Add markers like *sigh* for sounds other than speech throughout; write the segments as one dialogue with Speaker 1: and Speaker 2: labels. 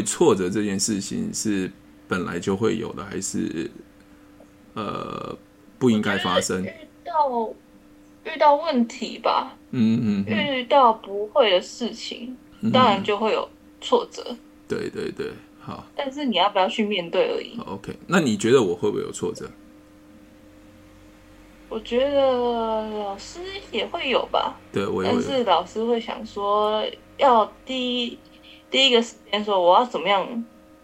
Speaker 1: 为挫折这件事情是本来就会有的，还是呃不应该发生？
Speaker 2: 遇到遇到问题吧，
Speaker 1: 嗯嗯，嗯，
Speaker 2: 遇到不会的事情，嗯、当然就会有挫折。
Speaker 1: 对对对，好。
Speaker 2: 但是你要不要去面对而已。
Speaker 1: OK，那你觉得我会不会有挫折？
Speaker 2: 我觉得老师也会有吧。
Speaker 1: 对，我。
Speaker 2: 但是老师会想说，要第一第一个时间说，我要怎么样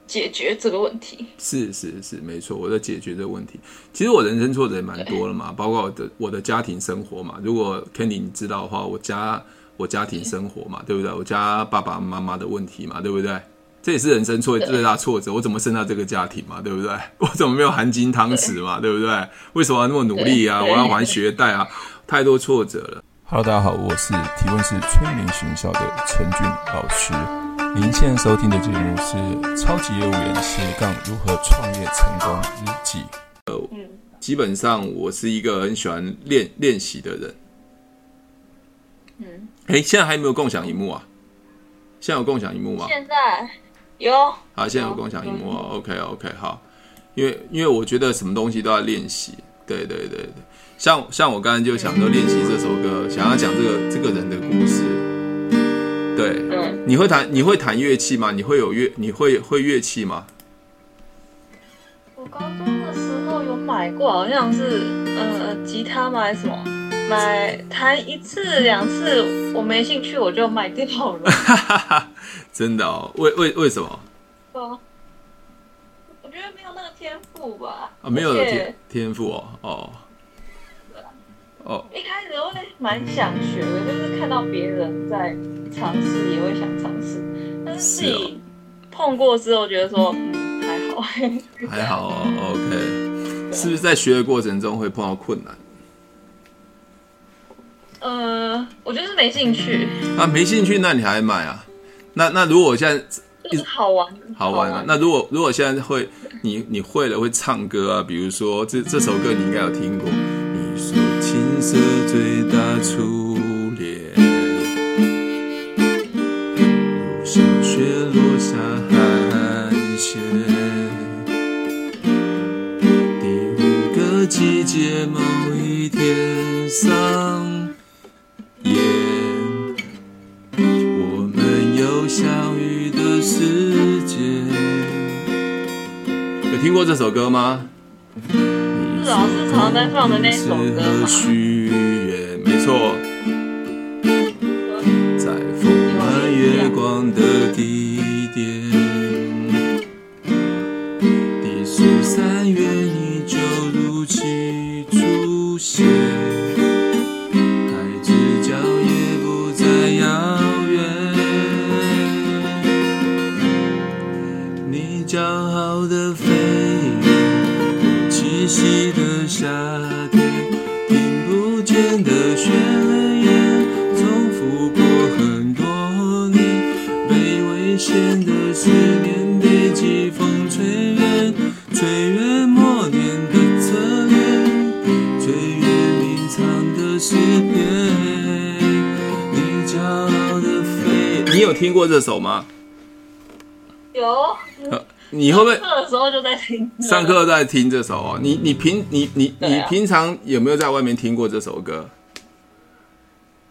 Speaker 2: 解决这个问题？
Speaker 1: 是是是，没错，我在解决这个问题。其实我人生挫折也蛮多了嘛，包括我的我的家庭生活嘛。如果 Candy 你知道的话，我家我家庭生活嘛，对不对？我家爸爸妈妈的问题嘛，对不对？这也是人生挫最大挫折，我怎么生到这个家庭嘛，对不对？*laughs* 我怎么没有含金汤匙嘛，对，对不对？为什么要那么努力啊？我要还学贷啊，太多挫折了。Hello，大家好，我是提问是催眠学校的陈俊老师。您现在收听的节目是《超级业务员斜杠如何创业成功日记》。呃，基本上我是一个很喜欢练练习的人。嗯，哎，现在还有没有共享荧幕啊？现在有共享荧幕吗？
Speaker 2: 现在。有
Speaker 1: 好，现在有共享荧幕哦。OK OK，好，因为因为我觉得什么东西都要练习，对对对对，像像我刚才就想说练习这首歌，想要讲这个这个人的故事，对，嗯，你会弹你会弹乐器吗？你会有乐你会会乐器吗？
Speaker 2: 我高中的时候有买过，好像是呃吉他吗？还是什么？买弹一次两次，我没兴趣，我就卖掉了。*laughs*
Speaker 1: 真的哦？为为为什么？
Speaker 2: 哦，我觉得没有那个天赋吧。
Speaker 1: 啊，没有天天赋哦，哦。
Speaker 2: 一开始我会蛮想学的，就是看到别人在尝试，也会想尝试。但是自己碰过之后，觉得说，嗯，还好。*laughs*
Speaker 1: 还好哦，OK。是不是在学的过程中会碰到困难？
Speaker 2: 呃，我就是没兴趣
Speaker 1: 啊，没兴趣，那你还买啊？那那如果我现在
Speaker 2: 就是好玩，
Speaker 1: 好玩啊？那如果如果现在会，你你会了会唱歌啊？比如说这这首歌你应该有听过。色最大初恋如小雪落下寒线第五个季节某一天上演我们有相遇的时间。有听过这首歌吗？
Speaker 2: 是老师常在放的那首歌吗？
Speaker 1: 没错。在风满月光的地有听过这首吗？
Speaker 2: 有。
Speaker 1: 你会不会
Speaker 2: 上课的时候就在听？
Speaker 1: 上课在听这首哦。你你平你你你平常有没有在外面听过这首歌？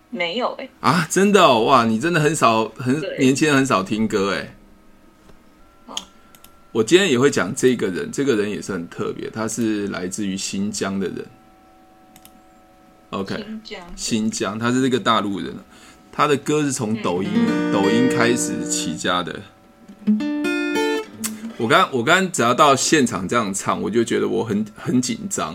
Speaker 2: 没有哎。
Speaker 1: 啊，真的哦，哇！你真的很少很年轻人很少听歌哎。我今天也会讲这个人，这个人也是很特别，他是来自于新疆的人。OK，新疆，新疆，他是这个大陆人，他的歌是从抖音抖音开始起家的。我刚我刚只要到现场这样唱，我就觉得我很很紧张，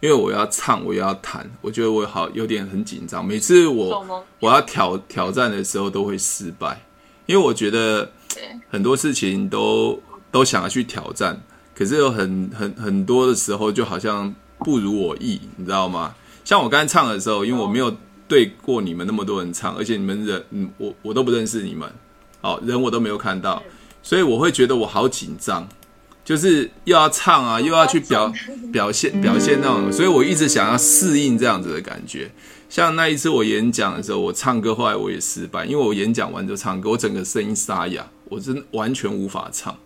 Speaker 1: 因为我要唱，我要弹，我觉得我好有点很紧张。每次我我要挑挑战的时候都会失败，因为我觉得很多事情都都想要去挑战，可是有很很很多的时候就好像不如我意，你知道吗？像我刚才唱的时候，因为我没有对过你们那么多人唱，而且你们人嗯我我都不认识你们，好人我都没有看到。所以我会觉得我好紧张，就是又要唱啊，又要去表表现表现那种，所以我一直想要适应这样子的感觉。像那一次我演讲的时候，我唱歌后来我也失败，因为我演讲完就唱歌，我整个声音沙哑，我我真完全无法唱。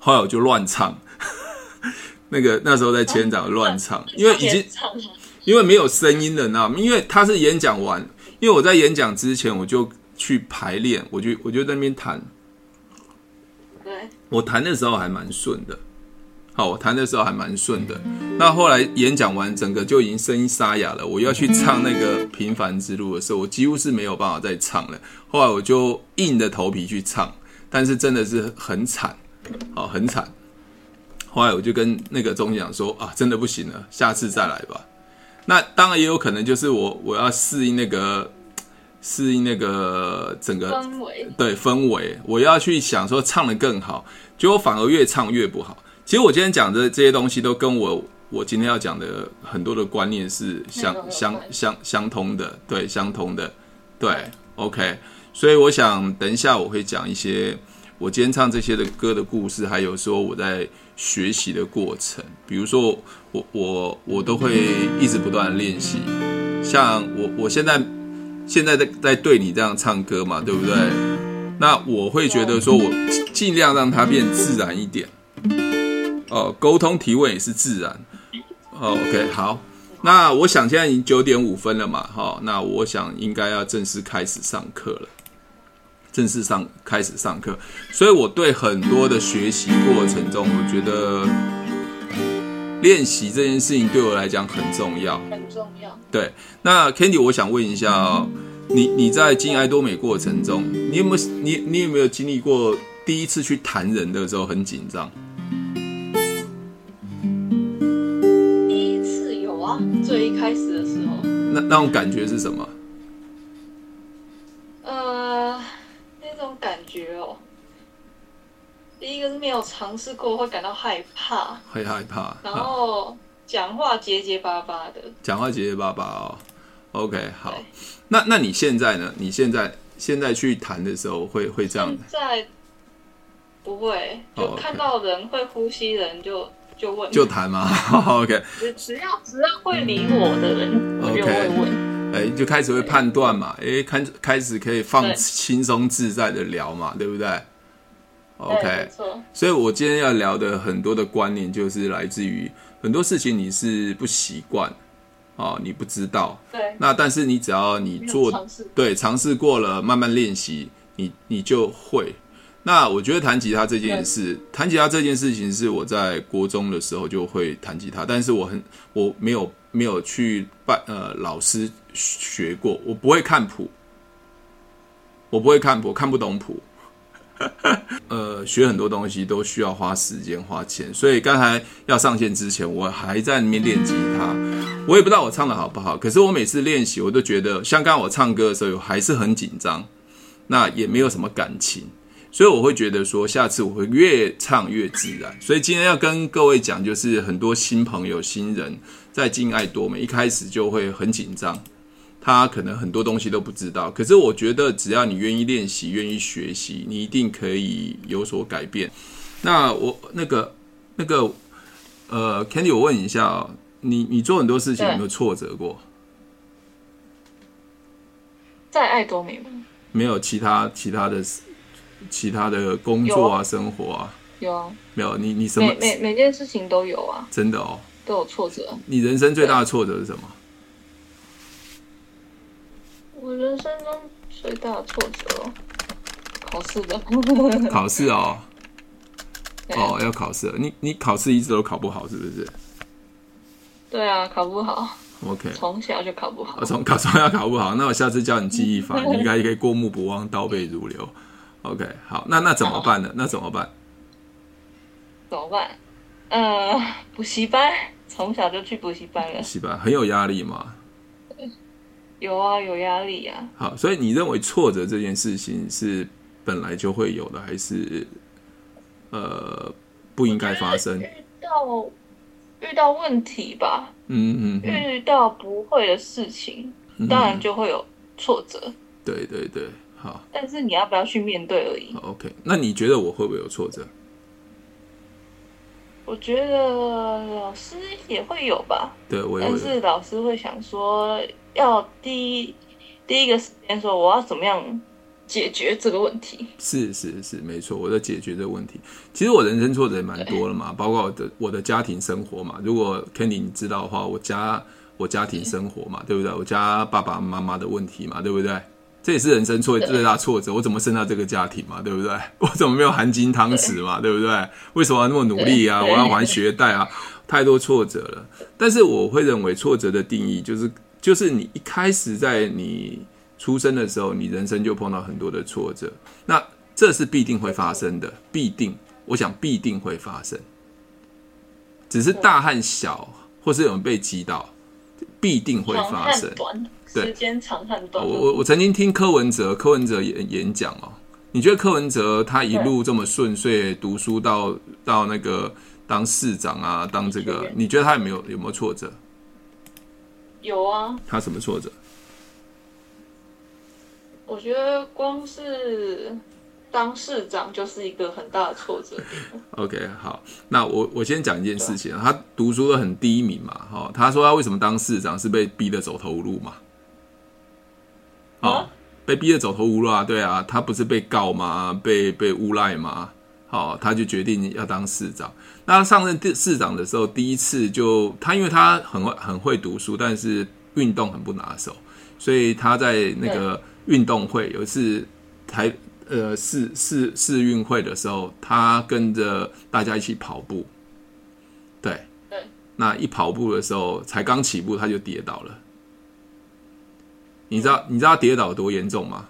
Speaker 1: 后来我就乱唱，*laughs* 那个那时候在千长乱唱，因为已经因为没有声音了，那因为他是演讲完，因为我在演讲之前我就去排练，我就我就在那边弹。
Speaker 2: 对，
Speaker 1: 我弹的时候还蛮顺的。好，我弹的时候还蛮顺的。那后来演讲完，整个就已经声音沙哑了。我要去唱那个《平凡之路》的时候，我几乎是没有办法再唱了。后来我就硬着头皮去唱，但是真的是很惨，好，很惨。后来我就跟那个钟讲说啊，真的不行了，下次再来吧。那当然也有可能就是我我要适应那个适应那个整个
Speaker 2: 氛围，
Speaker 1: 对氛围，我要去想说唱的更好，结果反而越唱越不好。其实我今天讲的这些东西都跟我我今天要讲的很多的观念是相相相相通的，对，相通的，对，OK。所以我想等一下我会讲一些我今天唱这些的歌的故事，还有说我在学习的过程。比如说我我我都会一直不断练习，像我我现在现在在在对你这样唱歌嘛，对不对？那我会觉得说我尽量让它变自然一点。哦，沟通提问也是自然。哦，OK，好，那我想现在已经九点五分了嘛，哈、哦，那我想应该要正式开始上课了，正式上开始上课。所以我对很多的学习过程中，我觉得练习这件事情对我来讲很重要，
Speaker 2: 很重要。
Speaker 1: 对，那 Candy，我想问一下哦，你你在进爱多美过程中，你有没有你你有没有经历过第一次去谈人的时候很紧张？
Speaker 2: 第一次有啊最一开始的时候，
Speaker 1: 那那种感觉是什
Speaker 2: 么？觉哦，第一个是没有尝试过，会感到害怕，
Speaker 1: 会害怕。
Speaker 2: 然后讲话结结巴巴的，
Speaker 1: 讲话结结巴巴哦。OK，好。那那你现在呢？你现在现在去谈的时候会会这样？现
Speaker 2: 在不会，就看到人会呼吸人就。就问，
Speaker 1: 就谈嘛，*laughs* OK。
Speaker 2: 只要只要会理我的人，我就会问。
Speaker 1: 哎，就开始会判断嘛，哎，开开始可以放轻松自在的聊嘛，对不对？OK。所以我今天要聊的很多的观念，就是来自于很多事情你是不习惯，哦，你不知道。
Speaker 2: 对。
Speaker 1: 那但是你只要你做，对，尝试过了，慢慢练习，你你就会。那我觉得弹吉他这件事，弹吉他这件事情是我在国中的时候就会弹吉他，但是我很我没有没有去拜呃老师学过，我不会看谱，我不会看谱，看不懂谱，*laughs* 呃，学很多东西都需要花时间花钱，所以刚才要上线之前，我还在那边练吉他，我也不知道我唱得好不好，可是我每次练习，我都觉得像刚刚我唱歌的时候还是很紧张，那也没有什么感情。所以我会觉得说，下次我会越唱越自然。所以今天要跟各位讲，就是很多新朋友、新人在敬爱多美，一开始就会很紧张，他可能很多东西都不知道。可是我觉得，只要你愿意练习、愿意学习，你一定可以有所改变。那我那个那个呃，Candy，我问一下啊，你你做很多事情有没有挫折过？
Speaker 2: 在爱多美吗？
Speaker 1: 没有其他其他的。其他的工作啊，生活啊，
Speaker 2: 有啊，
Speaker 1: 没有你你什么
Speaker 2: 每每每件事情都有啊，
Speaker 1: 真的哦，
Speaker 2: 都有挫折。
Speaker 1: 你人生最大的挫折是什么？
Speaker 2: 我人生中最大的挫折哦，考试的。*laughs*
Speaker 1: 考试哦，哦，要考试，你你考试一直都考不好，是不是？
Speaker 2: 对啊，考不好。
Speaker 1: OK，
Speaker 2: 从小就考不好。
Speaker 1: 从考 *laughs* 从小考不好，那我下次教你记忆法，你应该可以过目不忘，倒背如流。OK，好，那那怎么办呢？那怎么办？*laughs*
Speaker 2: 怎么办？呃，补习班，从小就去补习班了。
Speaker 1: 补习班很有压力吗？
Speaker 2: 有啊，有压力啊。
Speaker 1: 好，所以你认为挫折这件事情是本来就会有的，还是呃不应该发生？遇
Speaker 2: 到遇到问题吧，
Speaker 1: 嗯嗯，嗯，
Speaker 2: 遇到不会的事情，当然就会有挫折。
Speaker 1: 嗯、对对对。好，
Speaker 2: 但是你要不要去面对而已。
Speaker 1: OK，那你觉得我会不会有挫折？
Speaker 2: 我觉得老师也会有吧。
Speaker 1: 对，我。
Speaker 2: 但是老师会想说，要第一第一个时间说，我要怎么样解决这个问题。
Speaker 1: 是是是，没错，我在解决这个问题。其实我人生挫折也蛮多了嘛，包括我的我的家庭生活嘛。如果 Kenny 你知道的话，我家我家庭生活嘛，对不对？我家爸爸妈妈的问题嘛，对不对？这也是人生挫最大挫折。我怎么生到这个家庭嘛，对不对？*laughs* 我怎么没有含金汤匙嘛，对，对不对？为什么要那么努力啊？我要还学贷啊，太多挫折了。但是我会认为挫折的定义就是，就是你一开始在你。出生的时候，你人生就碰到很多的挫折，那这是必定会发生的，必定，我想必定会发生，只是大和小，或是有人被击倒，必定会发生。
Speaker 2: 时间长和短。
Speaker 1: 我我我曾经听柯文哲，柯文哲演演讲哦，你觉得柯文哲他一路这么顺遂读书到到那个当市长啊，当这个，你觉得他有没有有没有挫折？
Speaker 2: 有啊。
Speaker 1: 他什么挫折？
Speaker 2: 我觉得光是当市长就是一个很大的挫折。
Speaker 1: OK，好，那我我先讲一件事情。他读书都很低迷嘛，哈，他说他为什么当市长是被逼得走投无路嘛？哦，被逼得走投无路啊，对啊，他不是被告吗？被被诬赖吗？好，他就决定要当市长。那他上任市长的时候，第一次就他因为他很会很会读书，但是运动很不拿手，所以他在那个。运动会有一次台呃市市市运会的时候，他跟着大家一起跑步，对
Speaker 2: 对，
Speaker 1: 那一跑步的时候才刚起步他就跌倒了，你知道你知道跌倒有多严重吗？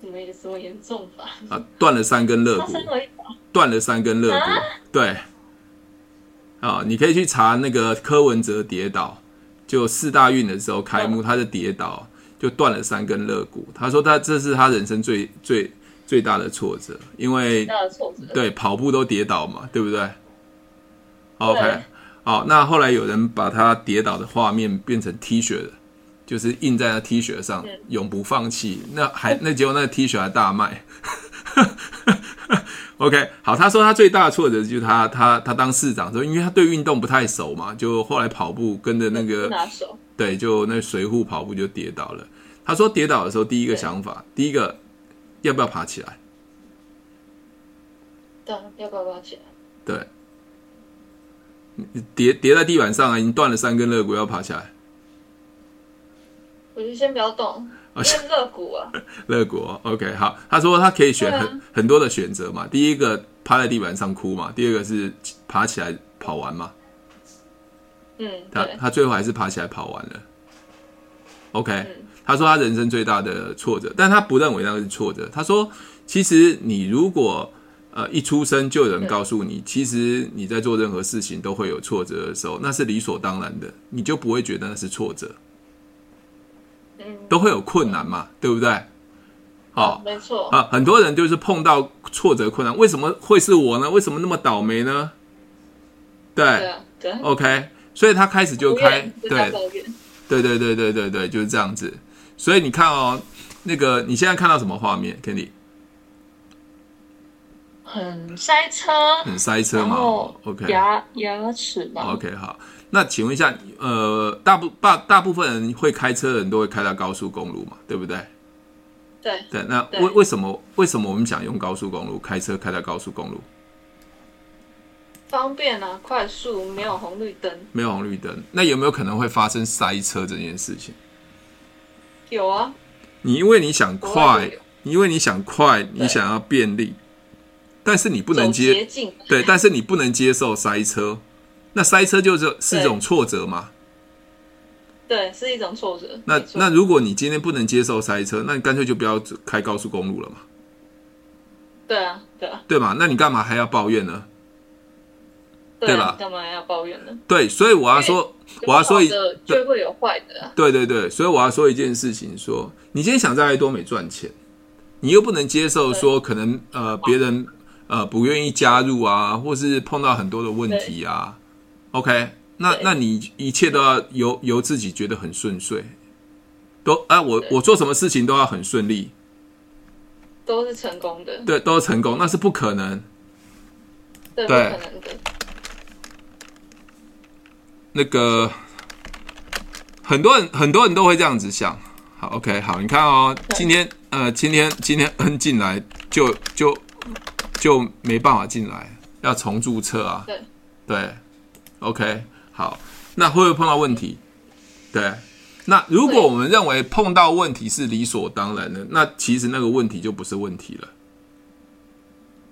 Speaker 2: 没什么严重吧？
Speaker 1: 啊，断了三根肋骨，断了三根肋骨，啊、对，啊，你可以去查那个柯文哲跌倒。就四大运的时候开幕，他就跌倒，就断了三根肋骨。他说他这是他人生最最最大的挫折，因为对跑步都跌倒嘛，对不对？OK，好，那后来有人把他跌倒的画面变成 T 恤的，就是印在那 T 恤上，永不放弃。那还那结果那个 T 恤还大卖。OK，好，他说他最大的挫折就是他他他当市长的时候，因为他对运动不太熟嘛，就后来跑步跟着那个对，就那随扈跑步就跌倒了。他说跌倒的时候，第一个想法，第一个要不要爬起来？
Speaker 2: 对，要不要爬起来？
Speaker 1: 对，跌跌在地板上啊，已经断了三根肋骨，要爬起来？
Speaker 2: 我就先不要动。是肋骨啊，*laughs*
Speaker 1: 肋骨。OK，好。他说他可以选很、啊、很多的选择嘛。第一个趴在地板上哭嘛，第二个是爬起来跑完嘛。
Speaker 2: 嗯，
Speaker 1: 他他最后还是爬起来跑完了。OK，、嗯、他说他人生最大的挫折，但他不认为那个是挫折。他说，其实你如果呃一出生就有人告诉你，嗯、其实你在做任何事情都会有挫折的时候，那是理所当然的，你就不会觉得那是挫折。都会有困难嘛，对不对？好、哦，
Speaker 2: 没错
Speaker 1: 啊，很多人就是碰到挫折困难，为什么会是我呢？为什么那么倒霉呢？对，
Speaker 2: 对，对
Speaker 1: ，OK，所以他开始就开，对，对，对，对，对，对，对，就是这样子。所以你看哦，那个你现在看到什么画面，Kenny？
Speaker 2: 很塞车，
Speaker 1: 很塞车嘛，OK，
Speaker 2: 牙牙齿嘛
Speaker 1: ，OK，好。那请问一下，呃，大部大大部分人会开车的人都会开到高速公路嘛，对不对？
Speaker 2: 对
Speaker 1: 对。那为为什么为什么我们想用高速公路开车开到高速公路？
Speaker 2: 方便啊，快速，没有红绿灯。
Speaker 1: 没有红绿灯，那有没有可能会发生塞车这件事情？
Speaker 2: 有啊。
Speaker 1: 你因为你想快，你因为你想快，你想要便利，但是你不能接，对，但是你不能接受塞车。那塞车就是是一种挫折嘛？
Speaker 2: 对，是一种挫折。
Speaker 1: 那那如果你今天不能接受塞车，那你干脆就不要开高速公路了嘛。
Speaker 2: 对啊，对啊，
Speaker 1: 对嘛？那你干嘛还要抱怨呢？
Speaker 2: 对吧？干嘛要抱怨呢？
Speaker 1: 对，所以我要说，我要说一，
Speaker 2: 就会有坏的啊。
Speaker 1: 对对对，所以我要说一件事情：说你今天想在爱多美赚钱，你又不能接受说可能呃别人呃不愿意加入啊，或是碰到很多的问题啊。OK，那那你一切都要由由自己觉得很顺遂，都啊，我我做什么事情都要很顺利，
Speaker 2: 都是成功的，
Speaker 1: 对，都是成功，那是不可能，
Speaker 2: 对，不可能的。
Speaker 1: 那个很多人很多人都会这样子想，好，OK，好，你看哦，今天呃，今天今天进来就就就没办法进来，要重注册啊。
Speaker 2: 对
Speaker 1: 对，OK，好，那会不会碰到问题？对，那如果我们认为碰到问题是理所当然的，那其实那个问题就不是问题了。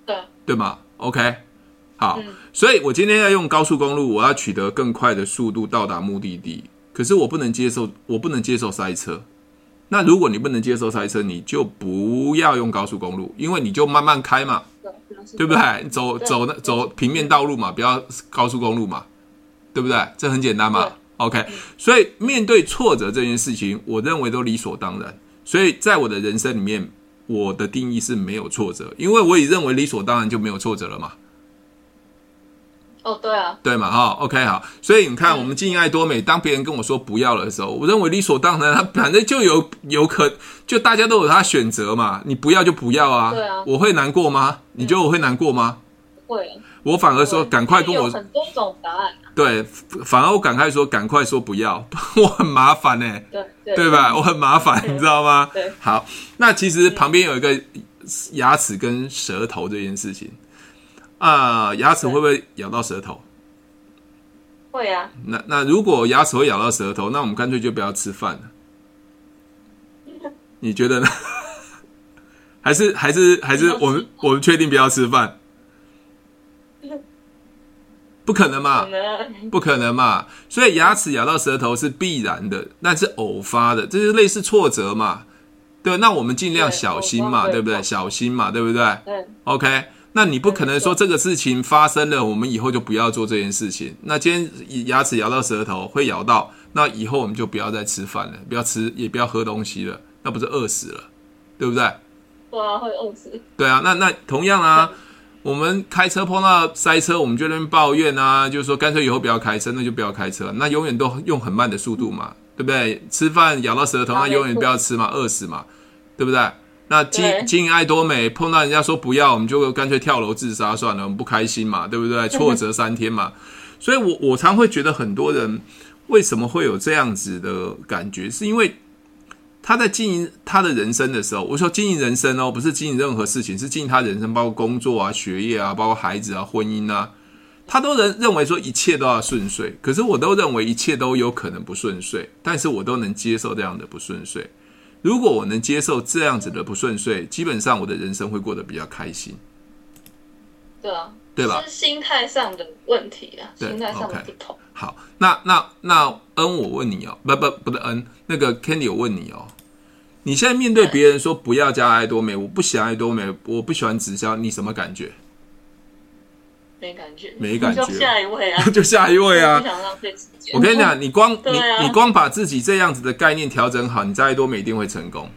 Speaker 2: 对，
Speaker 1: 对吗？OK，好，嗯，所以我今天要用高速公路，我要取得更快的速度到达目的地。可是我不能接受，我不能接受塞车。那如果你不能接受塞车，你就不要用高速公路，因为你就慢慢开嘛，对不对？走走那走平面道路嘛，不要高速公路嘛，对不对？这很简单嘛。OK，所以面对挫折这件事情，我认为都理所当然。所以在我的人生里面，我的定义是没有挫折，因为我也认为理所当然就没有挫折了嘛。
Speaker 2: 哦，对啊，
Speaker 1: 对嘛，哈，OK，好，所以你看，我们经营爱多美，当别人跟我说不要了的时候，我认为理所当然，他 *laughs* 反正就有有可，就大家都有他选择嘛，你不要就不要啊，
Speaker 2: 对啊，
Speaker 1: 我会难过吗？你觉得我会难过吗？
Speaker 2: 会，
Speaker 1: 我反而说赶快跟我，
Speaker 2: 很多种答案，
Speaker 1: 对，反而我赶快说赶快说不要，*laughs* 我很麻烦呢，对对吧？我很麻烦，你知道吗？对，好，那其实旁边有一个牙齿跟舌头这件事情。啊，牙齿会不会咬到舌头？
Speaker 2: 会啊。
Speaker 1: 那那如果牙齿会咬到舌头，那我们干脆就不要吃饭了。*laughs* 你觉得呢？*laughs* 还是还是还是我们我们确定不要吃饭？*laughs* 不可能嘛？不可能嘛？所以牙齿咬到舌头是必然的，那是偶发的，这是类似挫折嘛？对，那我们尽量小心嘛，对不对？小心嘛，对不对？对。OK。那你不可能说这个事情发生了，我们以后就不要做这件事情。那今天牙齿咬到舌头会咬到，那以后我们就不要再吃饭了，不要吃，也不要喝东西了，那不是饿死了，对不对？
Speaker 2: 对啊，会饿死。对
Speaker 1: 啊，那那同样啊，*laughs* 我们开车碰到塞车，我们就在那边抱怨啊，就是说干脆以后不要开车，那就不要开车，那永远都用很慢的速度嘛，对不对？吃饭咬到舌头，那永远不要吃嘛，饿死嘛，对不对？那经经营爱多美，碰到人家说不要，我们就干脆跳楼自杀算了，我们不开心嘛，对不对？*laughs* 挫折三天嘛，所以我我常会觉得很多人为什么会有这样子的感觉，是因为他在经营他的人生的时候，我说经营人生哦，不是经营任何事情，是经营他人生，包括工作啊、学业啊、包括孩子啊、婚姻啊，他都认认为说一切都要顺遂，可是我都认为一切都有可能不顺遂，但是我都能接受这样的不顺遂。如果我能接受这样子的不顺遂，基本上我的人生会过得比较开心。
Speaker 2: 对啊，
Speaker 1: 对吧？
Speaker 2: 是心态上的问题啊，心态上的不同。Okay.
Speaker 1: 好，那那那恩，我问你哦，不不不是恩，那个 Candy，我问你哦，你现在面对别人说不要加爱多美，我不喜欢爱多美，我不喜欢直销，你什么感觉？
Speaker 2: 没感觉，
Speaker 1: 没感觉。
Speaker 2: 就下一位啊，*laughs*
Speaker 1: 就下一位啊。
Speaker 2: 不想浪费时间。
Speaker 1: 我跟你讲，你光你你光把自己这样子的概念调整好，你再多美一定会成功。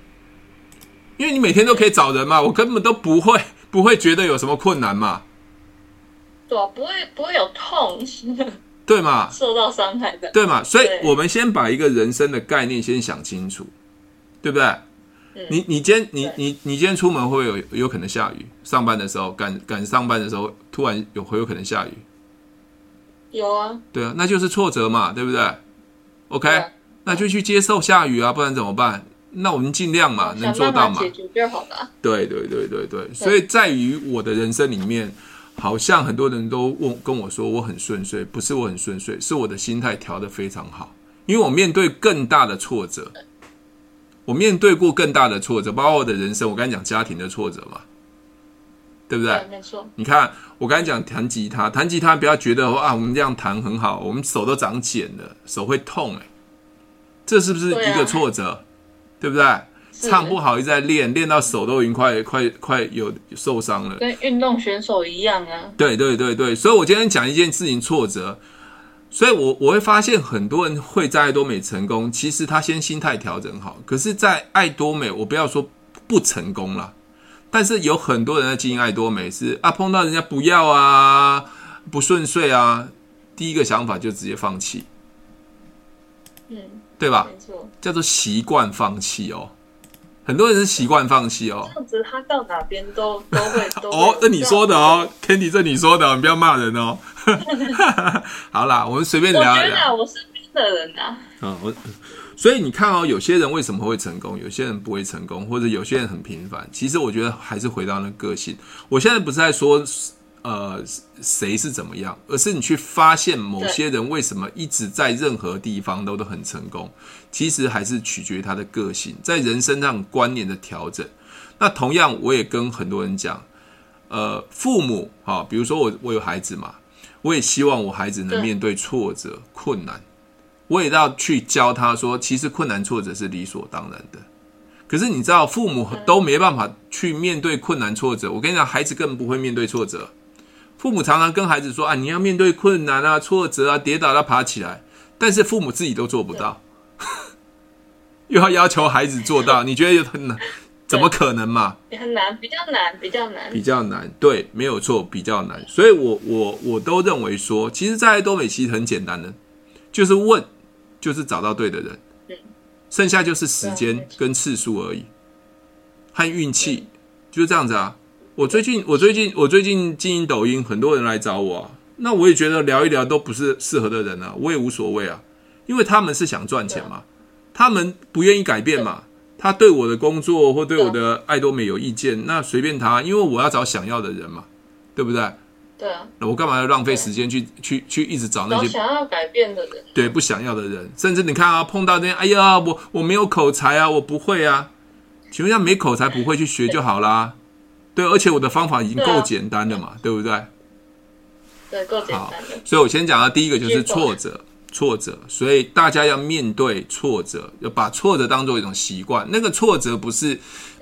Speaker 1: 因为你每天都可以找人嘛，我根本都不会不会觉得有什么困难嘛。
Speaker 2: 对啊，不会不会有痛，*laughs*
Speaker 1: 对嘛？
Speaker 2: 受到伤害的，
Speaker 1: 对嘛？所以我们先把一个人生的概念先想清楚，对不对？你你今天你你你今天出门会有有可能下雨，上班的时候赶赶上班的时候，突然有会有可能下雨，
Speaker 2: 有啊，
Speaker 1: 对啊，那就是挫折嘛，对不对？OK，那就去接受下雨啊，不然怎么办？那我们尽量嘛，能做到嘛，
Speaker 2: 解决就好了。
Speaker 1: 对对对对对，所以在于我的人生里面，好像很多人都问跟我说我很顺遂，不是我很顺遂，是我的心态调得非常好，因为我面对更大的挫折。我面对过更大的挫折，包括我的人生。我刚才讲家庭的挫折嘛，对不对？
Speaker 2: 对，没错。
Speaker 1: 你看，我刚才讲弹吉他，弹吉他不要觉得啊，我们这样弹很好，我们手都长茧了，手会痛哎，这是不是一个挫折？对，啊、对不对？唱不好一直在练，练到手都已经快快快有受伤了，
Speaker 2: 跟运动选手一样啊。
Speaker 1: 对对对对，所以我今天讲一件事情挫折。所以我，我我会发现很多人会在爱多美成功，其实他先心态调整好。可是，在爱多美，我不要说不成功了，但是有很多人在经营爱多美是啊，碰到人家不要啊，不顺遂啊，第一个想法就直接放弃，
Speaker 2: 嗯，
Speaker 1: 对吧？
Speaker 2: 没错，
Speaker 1: 叫做习惯放弃哦。很多人是习惯放弃哦，
Speaker 2: 这样子他到哪边都都会都会 *laughs*
Speaker 1: 哦，这你说的哦，Candy，这你说的，你不要骂人哦。*laughs* 好啦，我们随便聊一聊。
Speaker 2: 我觉得我身边的人啊，
Speaker 1: 嗯，我所以你看哦，有些人为什么会成功，有些人不会成功，或者有些人很平凡。其实我觉得还是回到那个性。我现在不是在说呃谁是怎么样，而是你去发现某些人为什么一直在任何地方都都很成功。其实还是取决于他的个性，在人生上观念的调整。那同样，我也跟很多人讲，呃，父母哈，比如说我我有孩子嘛，我也希望我孩子能面对挫折困难。我也要去教他说，其实困难挫折是理所当然的。可是你知道，父母都没办法去面对困难挫折。我跟你讲，孩子根本不会面对挫折。父母常常跟孩子说：“啊，你要面对困难啊、挫折啊、跌倒要爬起来。”但是父母自己都做不到，*laughs* 又要要求孩子做到，*laughs* 你觉得有很难？怎么可能嘛？
Speaker 2: 很难，比较难，比较难，
Speaker 1: 比较难。对，没有错，比较难。所以我我我都认为说，其实，在爱多美其实很简单的，就是问。就是找到对的人，剩下就是时间跟次数而已，和运气，就是这样子啊。我最近，我最近，我最近经营抖音，很多人来找我啊，那我也觉得聊一聊都不是适合的人啊，我也无所谓啊，因为他们是想赚钱嘛，他们不愿意改变嘛，他对我的工作或对我的爱多美有意见，那随便他，因为我要找想要的人嘛，对不对？
Speaker 2: 对啊，
Speaker 1: 我干嘛要浪费时间去去去一直找那些
Speaker 2: 想要改变的人？
Speaker 1: 对，不想要的人，甚至你看啊，碰到那些，哎呀，我我没有口才啊，我不会啊，请问一下，没口才不会去学就好啦。对，而且我的方法已经够简单了嘛，对，对不对？
Speaker 2: 对，够简单的。
Speaker 1: 所以我先讲到第一个就是挫折，挫折，所以大家要面对挫折，要把挫折当做一种习惯。那个挫折不是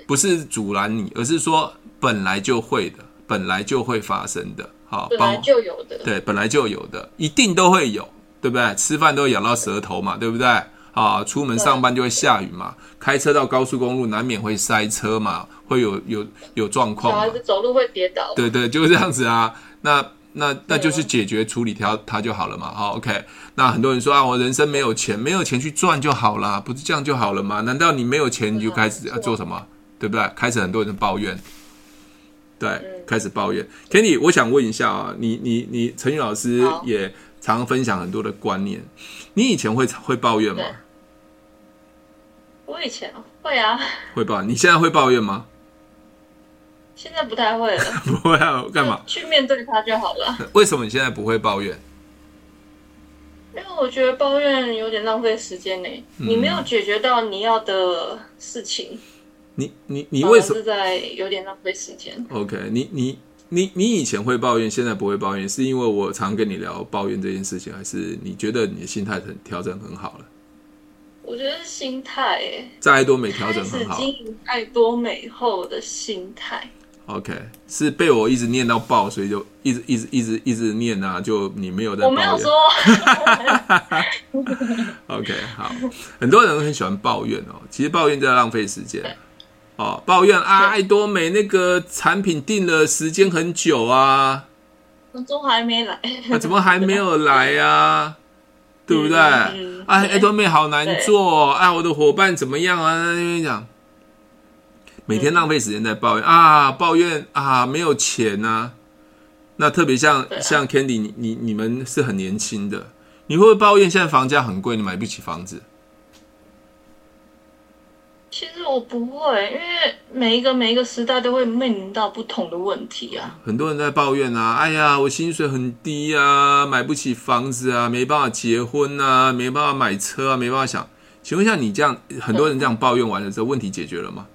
Speaker 1: 不是阻拦你，而是说本来就会的，本来就会发生的。好，
Speaker 2: 本来就有的，
Speaker 1: 对，本来就有的，一定都会有，对不对？吃饭都会咬到舌头嘛，对不对？啊，出门上班就会下雨嘛，开车到高速公路难免会塞车嘛，会有有有状况。小
Speaker 2: 孩子走路会跌倒。
Speaker 1: 对对，就是这样子啊。那那那就是解决处理掉它就好了嘛。好，OK。那很多人说啊，我人生没有钱，没有钱去赚就好了，不是这样就好了吗？难道你没有钱你就开始要做什么？对不对？开始很多人抱怨。对，开始抱怨。Kenny，我想问一下啊，你你你，陈宇老师也常常分享很多的观念。你以前会会抱怨吗？
Speaker 2: 我以前会啊，
Speaker 1: 会抱怨。你现在会抱怨吗？
Speaker 2: 现在不太会了。*laughs*
Speaker 1: 不会啊？干嘛？
Speaker 2: 去面对它就好了。
Speaker 1: 为什么你现在不会抱怨？
Speaker 2: 因为我觉得抱怨有点浪费时间呢。你没有解决到你要的事情。你
Speaker 1: 你你为什么
Speaker 2: 是在有点浪费时间
Speaker 1: ？OK，你你你你以前会抱怨，现在不会抱怨，是因为我常跟你聊抱怨这件事情，还是你觉得你的心态很调整很好了？
Speaker 2: 我觉得是心态，诶，
Speaker 1: 在爱多美调整很好。
Speaker 2: 经营爱多美后的心态。
Speaker 1: OK，是被我一直念到爆，所以就一直一直一直一直念啊，就你没有在抱怨。
Speaker 2: 我没有
Speaker 1: 说。*laughs* OK，好，很多人都很喜欢抱怨哦，其实抱怨就在浪费时间。哦，抱怨啊，爱多美那个产品定了时间很久啊，
Speaker 2: 怎么还没来？
Speaker 1: 啊，怎么还没有来呀、啊？对不对？哎、嗯，爱、啊、多妹好难做，哎、啊，我的伙伴怎么样啊？那边讲，每天浪费时间在抱怨、嗯、啊，抱怨啊，没有钱啊。那特别像、啊、像 Candy，你你你们是很年轻的，你会不会抱怨现在房价很贵，你买不起房子？
Speaker 2: 其实我不会，因为每一个每一个时代都会面临到不同的问题啊。
Speaker 1: 很多人在抱怨啊，哎呀，我薪水很低啊，买不起房子啊，没办法结婚啊，没办法买车啊，没办法想。请问一下，你这样很多人这样抱怨完了之后，问题解决了吗？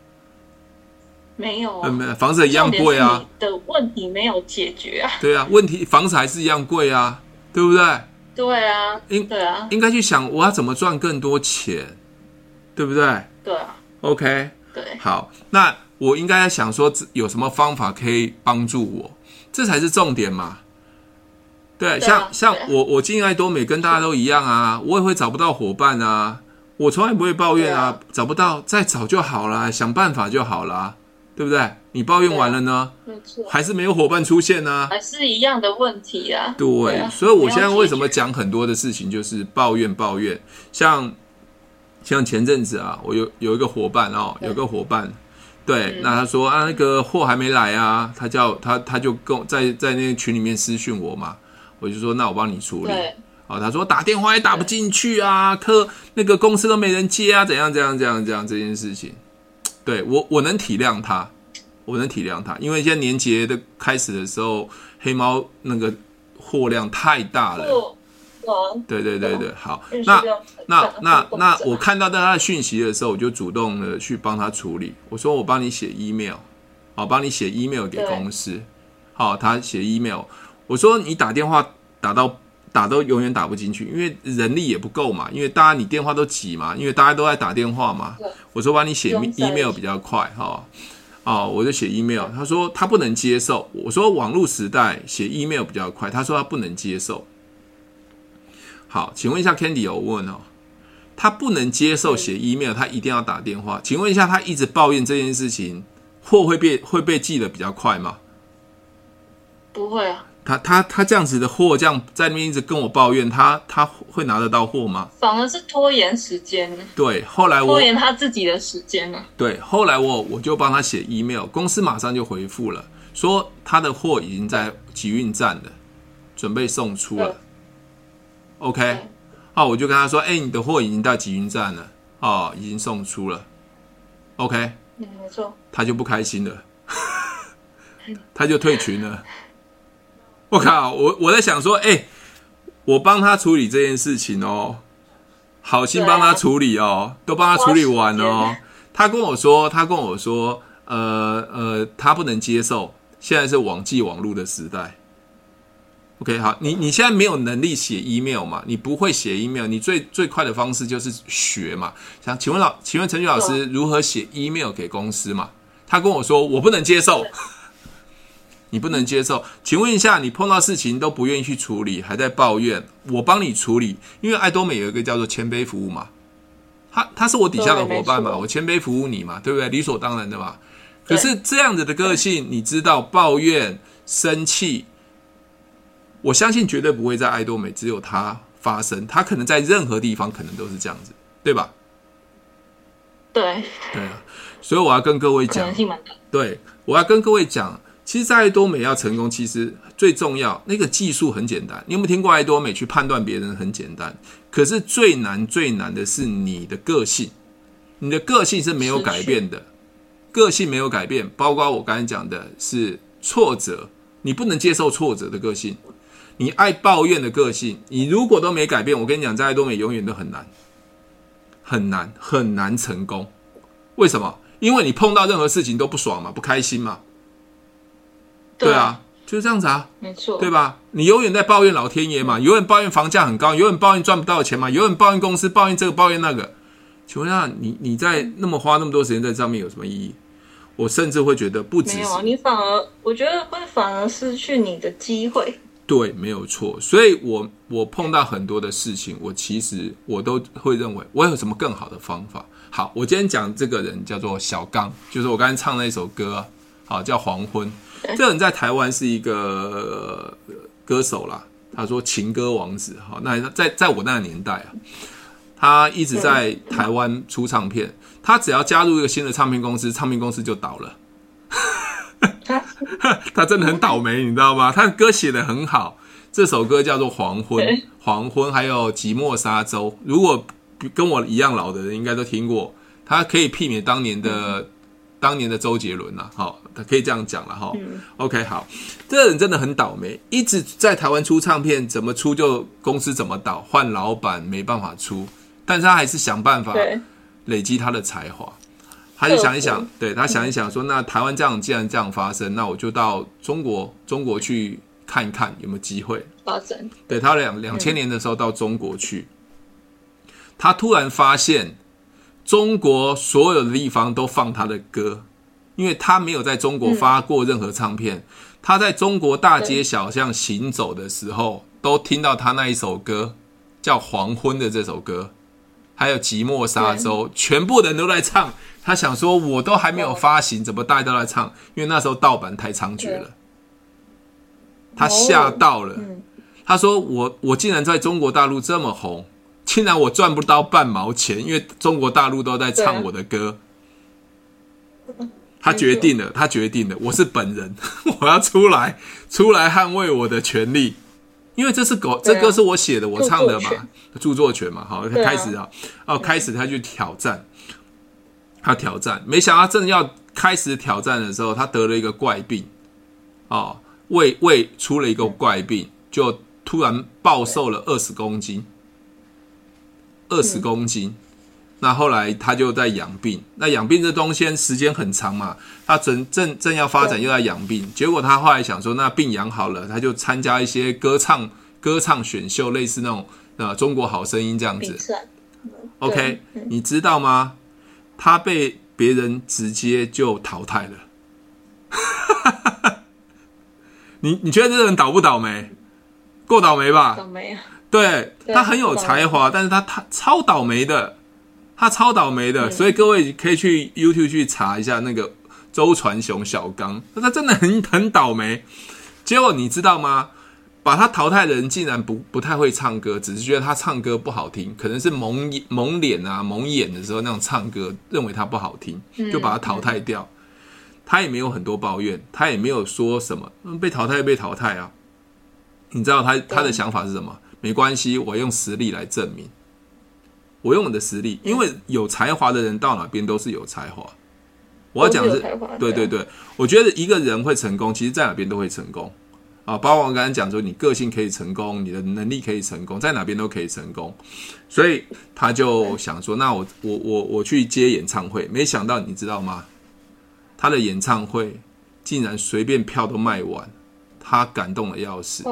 Speaker 2: 没有啊，
Speaker 1: 没有，房子一样贵啊。
Speaker 2: 的问题没有解决啊。
Speaker 1: 对啊，问题房子还是一样贵啊，对不对？
Speaker 2: 对啊，应对啊，
Speaker 1: 应该去想我要怎么赚更多钱，对不对？
Speaker 2: 对啊。
Speaker 1: OK，
Speaker 2: 对，
Speaker 1: 好，那我应该想说，有什么方法可以帮助我？这才是重点嘛。对，对啊、像像我，我进爱多美跟大家都一样啊，我也会找不到伙伴啊，我从来不会抱怨啊，啊找不到再找就好了，想办法就好了，对不对？你抱怨完了呢，没错，还是没有伙伴出现呢、啊，
Speaker 2: 还是一样的问题啊。
Speaker 1: 对，对啊、所以我现在为什么讲很多的事情，就是抱怨抱怨，像。像前阵子啊，我有有一个伙伴哦，有个伙伴，对，那他说啊，那个货还没来啊，他叫他他就跟在在那个群里面私讯我嘛，我就说那我帮你处理，哦，他说打电话也打不进去啊，客那个公司都没人接啊，怎样怎样怎样怎样这件事情，对我我能体谅他，我能体谅他，因为现在年节的开始的时候，黑猫那个货量太大了。对对对对，好，那那那那我看到他的讯息的时候，我就主动的去帮他处理。我说我帮你写 email，好，帮你写 email 给公司。好，他写 email。我说你打电话打到打都永远打不进去，因为人力也不够嘛。因为大家你电话都挤嘛，因为大家都在打电话嘛。我说帮你写 email 比较快哈。哦，我就写 email。他说他不能接受。我说网络时代写 email 比较快。他说他不能接受。好，请问一下，Candy 有问哦，他不能接受写 email，他一定要打电话。请问一下，他一直抱怨这件事情，货会被会被寄的比较快吗？
Speaker 2: 不会啊。
Speaker 1: 他他他这样子的货，这样在那边一直跟我抱怨，他他会拿得到货吗？
Speaker 2: 反而是拖延时间。
Speaker 1: 对，后来我
Speaker 2: 拖延他自己的时间了。
Speaker 1: 对，后来我我就帮他写 email，公司马上就回复了，说他的货已经在集运站了，准备送出了。OK，好，我就跟他说：“哎、欸，你的货已经到集运站了，哦，已经送出了。”OK，
Speaker 2: 嗯，没错，
Speaker 1: 他就不开心了，*laughs* 他就退群了。我靠，我我在想说，哎、欸，我帮他处理这件事情哦，好心帮他处理哦，都帮他处理完了哦。他跟我说，他跟我说，呃呃，他不能接受，现在是网际网络的时代。OK，好，你你现在没有能力写 email 嘛？你不会写 email，你最最快的方式就是学嘛。想请问老，请问陈菊老师如何写 email 给公司嘛？他跟我说我不能接受，*laughs* 你不能接受。请问一下，你碰到事情都不愿意去处理，还在抱怨，我帮你处理，因为爱多美有一个叫做谦卑服务嘛，他他是我底下的伙伴嘛，我谦卑服务你嘛，对不对？理所当然的嘛。可是这样子的个性，你知道，抱怨、生气。我相信绝对不会在爱多美只有它发生，它可能在任何地方可能都是这样子，对吧？
Speaker 2: 对，
Speaker 1: 对啊，所以我要跟各位讲，对，我要跟各位讲，其实，在爱多美要成功，其实最重要那个技术很简单。你有没有听过爱多美去判断别人很简单？可是最难最难的是你的个性，你的个性是没有改变的，个性没有改变，包括我刚才讲的是挫折，你不能接受挫折的个性。你爱抱怨的个性，你如果都没改变，我跟你讲，在爱多美永远都很难，很难，很难成功。为什么？因为你碰到任何事情都不爽嘛，不开心嘛。对啊，就是这样子啊，
Speaker 2: 没错，
Speaker 1: 对吧？你永远在抱怨老天爷嘛，永远抱怨房价很高，永远抱怨赚不到钱嘛，永远抱怨公司，抱怨这个，抱怨那个。请问一下，你你在那么花那么多时间在上面有什么意义？我甚至会觉得不止，没有，
Speaker 2: 你反而我觉得会反而失去你的机会。
Speaker 1: 对，没有错。所以我，我我碰到很多的事情，我其实我都会认为，我有什么更好的方法。好，我今天讲这个人叫做小刚，就是我刚才唱那首歌，好叫《黄昏》。这个人在台湾是一个歌手啦，他说情歌王子。好，那在在我那个年代啊，他一直在台湾出唱片，他只要加入一个新的唱片公司，唱片公司就倒了。*laughs* *laughs* 他真的很倒霉，你知道吗？他的歌写的很好，这首歌叫做《黄昏》，黄昏还有《寂寞沙洲》。如果跟我一样老的人，应该都听过。他可以媲美当年的、嗯、当年的周杰伦呐，好，他可以这样讲了哈。OK，好，这个人真的很倒霉，一直在台湾出唱片，怎么出就公司怎么倒，换老板没办法出，但是他还是想办法累积他的才华。他就想一想，对，他想一想说，那台湾这样既然这样发生，那我就到中国中国去看一看有没有机会
Speaker 2: 发生。
Speaker 1: 对，他两两千年的时候到中国去，他突然发现中国所有的地方都放他的歌，因为他没有在中国发过任何唱片，他在中国大街小巷行走的时候，都听到他那一首歌叫《黄昏》的这首歌，还有《寂寞沙洲》，全部人都在唱。他想说，我都还没有发行，怎么大家都在唱？因为那时候盗版太猖獗了，他吓到了。他说：“我我竟然在中国大陆这么红，竟然我赚不到半毛钱，因为中国大陆都在唱我的歌。”他决定了，他决定了，我是本人，*laughs* 我要出来，出来捍卫我的权利。因为这是狗，
Speaker 2: 啊、
Speaker 1: 这歌是我写的，我唱的嘛，著作权。嘛，好，
Speaker 2: 啊、
Speaker 1: 开始啊，哦，开始他去挑战，他挑战，没想到正要开始挑战的时候，他得了一个怪病，哦，胃胃出了一个怪病，就突然暴瘦了二十公斤，二十公斤。那后来他就在养病，那养病这东西时间很长嘛，他正正正要发展又在养病，结果他后来想说，那病养好了，他就参加一些歌唱歌唱选秀，类似那种呃中国好声音这样子。OK，你知道吗？他被别人直接就淘汰了。*laughs* 你你觉得这个人倒不倒霉？够倒霉吧？
Speaker 2: 倒霉啊！
Speaker 1: 对，他很有才华，但是他他超倒霉的。他超倒霉的，所以各位可以去 YouTube 去查一下那个周传雄小刚，他真的很很倒霉。结果你知道吗？把他淘汰的人竟然不不太会唱歌，只是觉得他唱歌不好听，可能是蒙蒙脸啊、蒙眼的时候那种唱歌，认为他不好听，就把他淘汰掉。他也没有很多抱怨，他也没有说什么，被淘汰就被淘汰啊。你知道他他的想法是什么？没关系，我用实力来证明。我用我的实力，因为有才华的人到哪边都是有才华。我要讲的是，对对对，我觉得一个人会成功，其实在哪边都会成功啊。包括我刚才讲说，你个性可以成功，你的能力可以成功，在哪边都可以成功。所以他就想说，那我我我我去接演唱会，没想到你知道吗？他的演唱会竟然随便票都卖完，他感动的要死。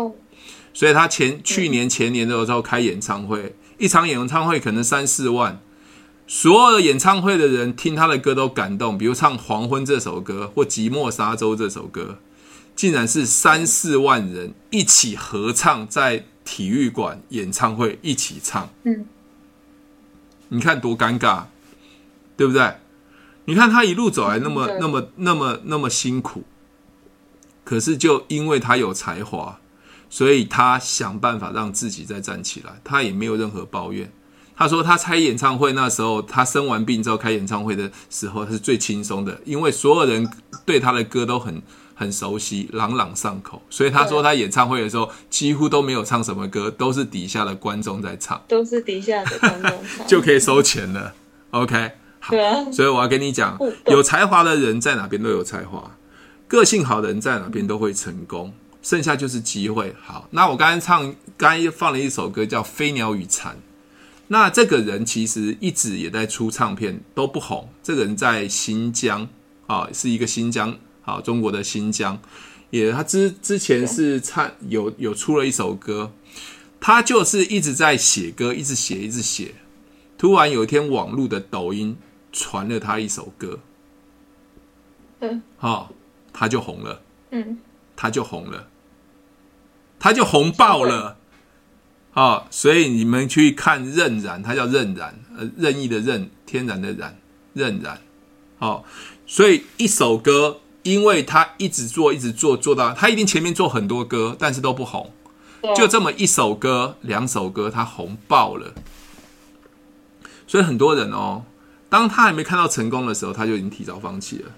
Speaker 1: 所以他前去年前年的时候开演唱会。一场演唱会可能三四万，所有的演唱会的人听他的歌都感动，比如唱《黄昏》这首歌或《寂寞沙洲》这首歌，竟然是三四万人一起合唱，在体育馆演唱会一起唱。嗯，你看多尴尬，对不对？你看他一路走来那么那么那么那么辛苦，可是就因为他有才华。所以他想办法让自己再站起来，他也没有任何抱怨。他说他开演唱会那时候，他生完病之后开演唱会的时候，他是最轻松的，因为所有人对他的歌都很很熟悉，朗朗上口。所以他说他演唱会的时候几乎都没有唱什么歌，都是底下的观众在唱，
Speaker 2: 都是底下的观众唱，*laughs*
Speaker 1: 就可以收钱了。OK，好，所以我要跟你讲，有才华的人在哪边都有才华，个性好的人在哪边都会成功。剩下就是机会。好，那我刚刚唱，刚才放了一首歌叫《飞鸟与蝉》。那这个人其实一直也在出唱片，都不红。这个人在新疆啊，是一个新疆啊，中国的新疆。也他之之前是唱有有出了一首歌，他就是一直在写歌，一直写一直写。突然有一天，网络的抖音传了他一首歌，嗯，好，他就红了，嗯，他就红了。他就红爆了，哦，所以你们去看任然，他叫任然，呃，任意的任，天然的然，任然，哦，所以一首歌，因为他一直做，一直做，做到他一定前面做很多歌，但是都不红，就这么一首歌，两首歌，他红爆了。所以很多人哦，当他还没看到成功的时候，他就已经提早放弃了。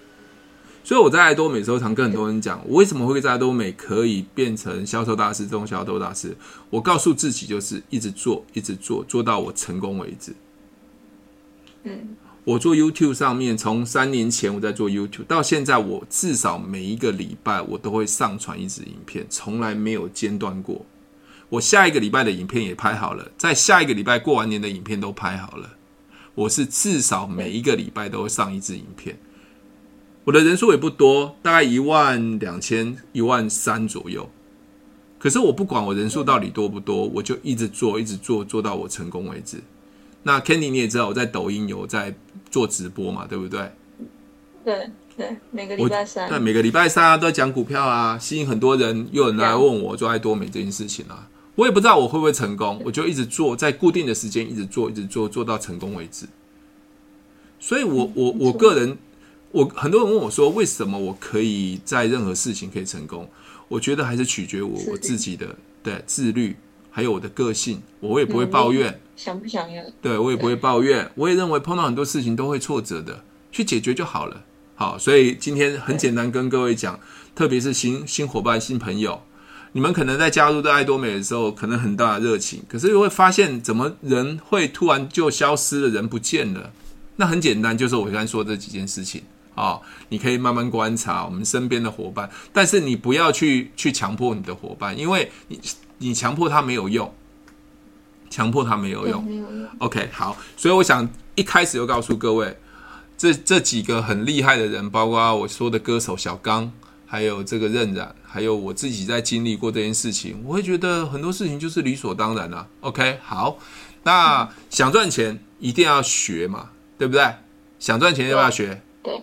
Speaker 1: 所以我在爱多美的时候，常跟很多人讲，我为什么会在爱多美可以变成销售大师、这种销售大师。我告诉自己，就是一直做，一直做，做到我成功为止。嗯，我做 YouTube 上面，从三年前我在做 YouTube 到现在，我至少每一个礼拜我都会上传一支影片，从来没有间断过。我下一个礼拜的影片也拍好了，在下一个礼拜过完年的影片都拍好了。我是至少每一个礼拜都会上一支影片。我的人数也不多，大概一万两千、一万三左右。可是我不管我人数到底多不多，我就一直做，一直做，做到我成功为止。那 Kenny 你也知道，我在抖音有在做直播嘛，对不对？
Speaker 2: 对对，每个礼拜三，
Speaker 1: 对每个礼拜三啊，都在讲股票啊，吸引很多人，又有人来问我做爱多美这件事情啊。我也不知道我会不会成功，我就一直做，在固定的时间一直做，一直做，做到成功为止。所以我我我个人。我很多人问我说：“为什么我可以在任何事情可以成功？”我觉得还是取决我我自己的对自律，还有我的个性。我也不会抱怨，
Speaker 2: 想不想要？
Speaker 1: 对，我也不会抱怨。我也认为碰到很多事情都会挫折的，去解决就好了。好，所以今天很简单跟各位讲，特别是新新伙伴、新朋友，你们可能在加入到爱多美的时候，可能很大的热情，可是又会发现怎么人会突然就消失了，人不见了。那很简单，就是我刚才说的这几件事情啊、哦，你可以慢慢观察我们身边的伙伴，但是你不要去去强迫你的伙伴，因为你你强迫他没有用，强迫他没有用。
Speaker 2: 没有用。
Speaker 1: OK，好，所以我想一开始就告诉各位，这这几个很厉害的人，包括我说的歌手小刚。还有这个任然，还有我自己在经历过这件事情，我会觉得很多事情就是理所当然啊。OK，好，那想赚钱一定要学嘛，对不对？想赚钱要不要
Speaker 2: 学？对，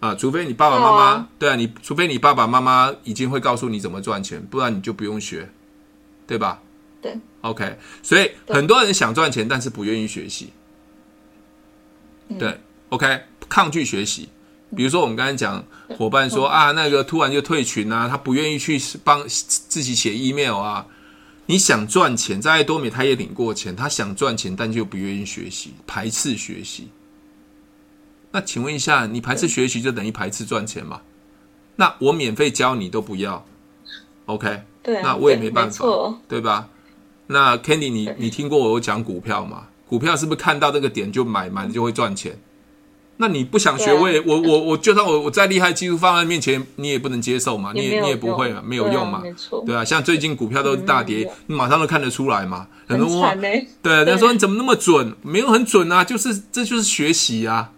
Speaker 1: 啊，除非你爸爸妈妈，啊对啊，你除非你爸爸妈妈已经会告诉你怎么赚钱，不然你就不用学，对吧？
Speaker 2: 对
Speaker 1: ，OK，所以很多人想赚钱，但是不愿意学习，对，嗯，OK，抗拒学习。比如说，我们刚才讲伙伴说啊，那个突然就退群啊，他不愿意去帮自己写 email 啊。你想赚钱，在多美他也领过钱，他想赚钱，但就不愿意学习，排斥学习。那请问一下，你排斥学习就等于排斥赚钱嘛？那我免费教你都不要，OK？
Speaker 2: 对啊，
Speaker 1: 那我也没办法，
Speaker 2: 对，
Speaker 1: 对吧？那 Candy，你你听过我有讲股票吗？股票是不是看到这个点就买，买了就会赚钱？那你不想学，我也我我我就算我我再厉害技术放在面前，你也不能接受嘛？你也你也不会嘛？没有用嘛？对啊，像最近股票都大跌，你马上都看得出来嘛。
Speaker 2: 很惨呢。
Speaker 1: 对，人家说你怎么那么准？没有很准啊，就是这就是学习啊，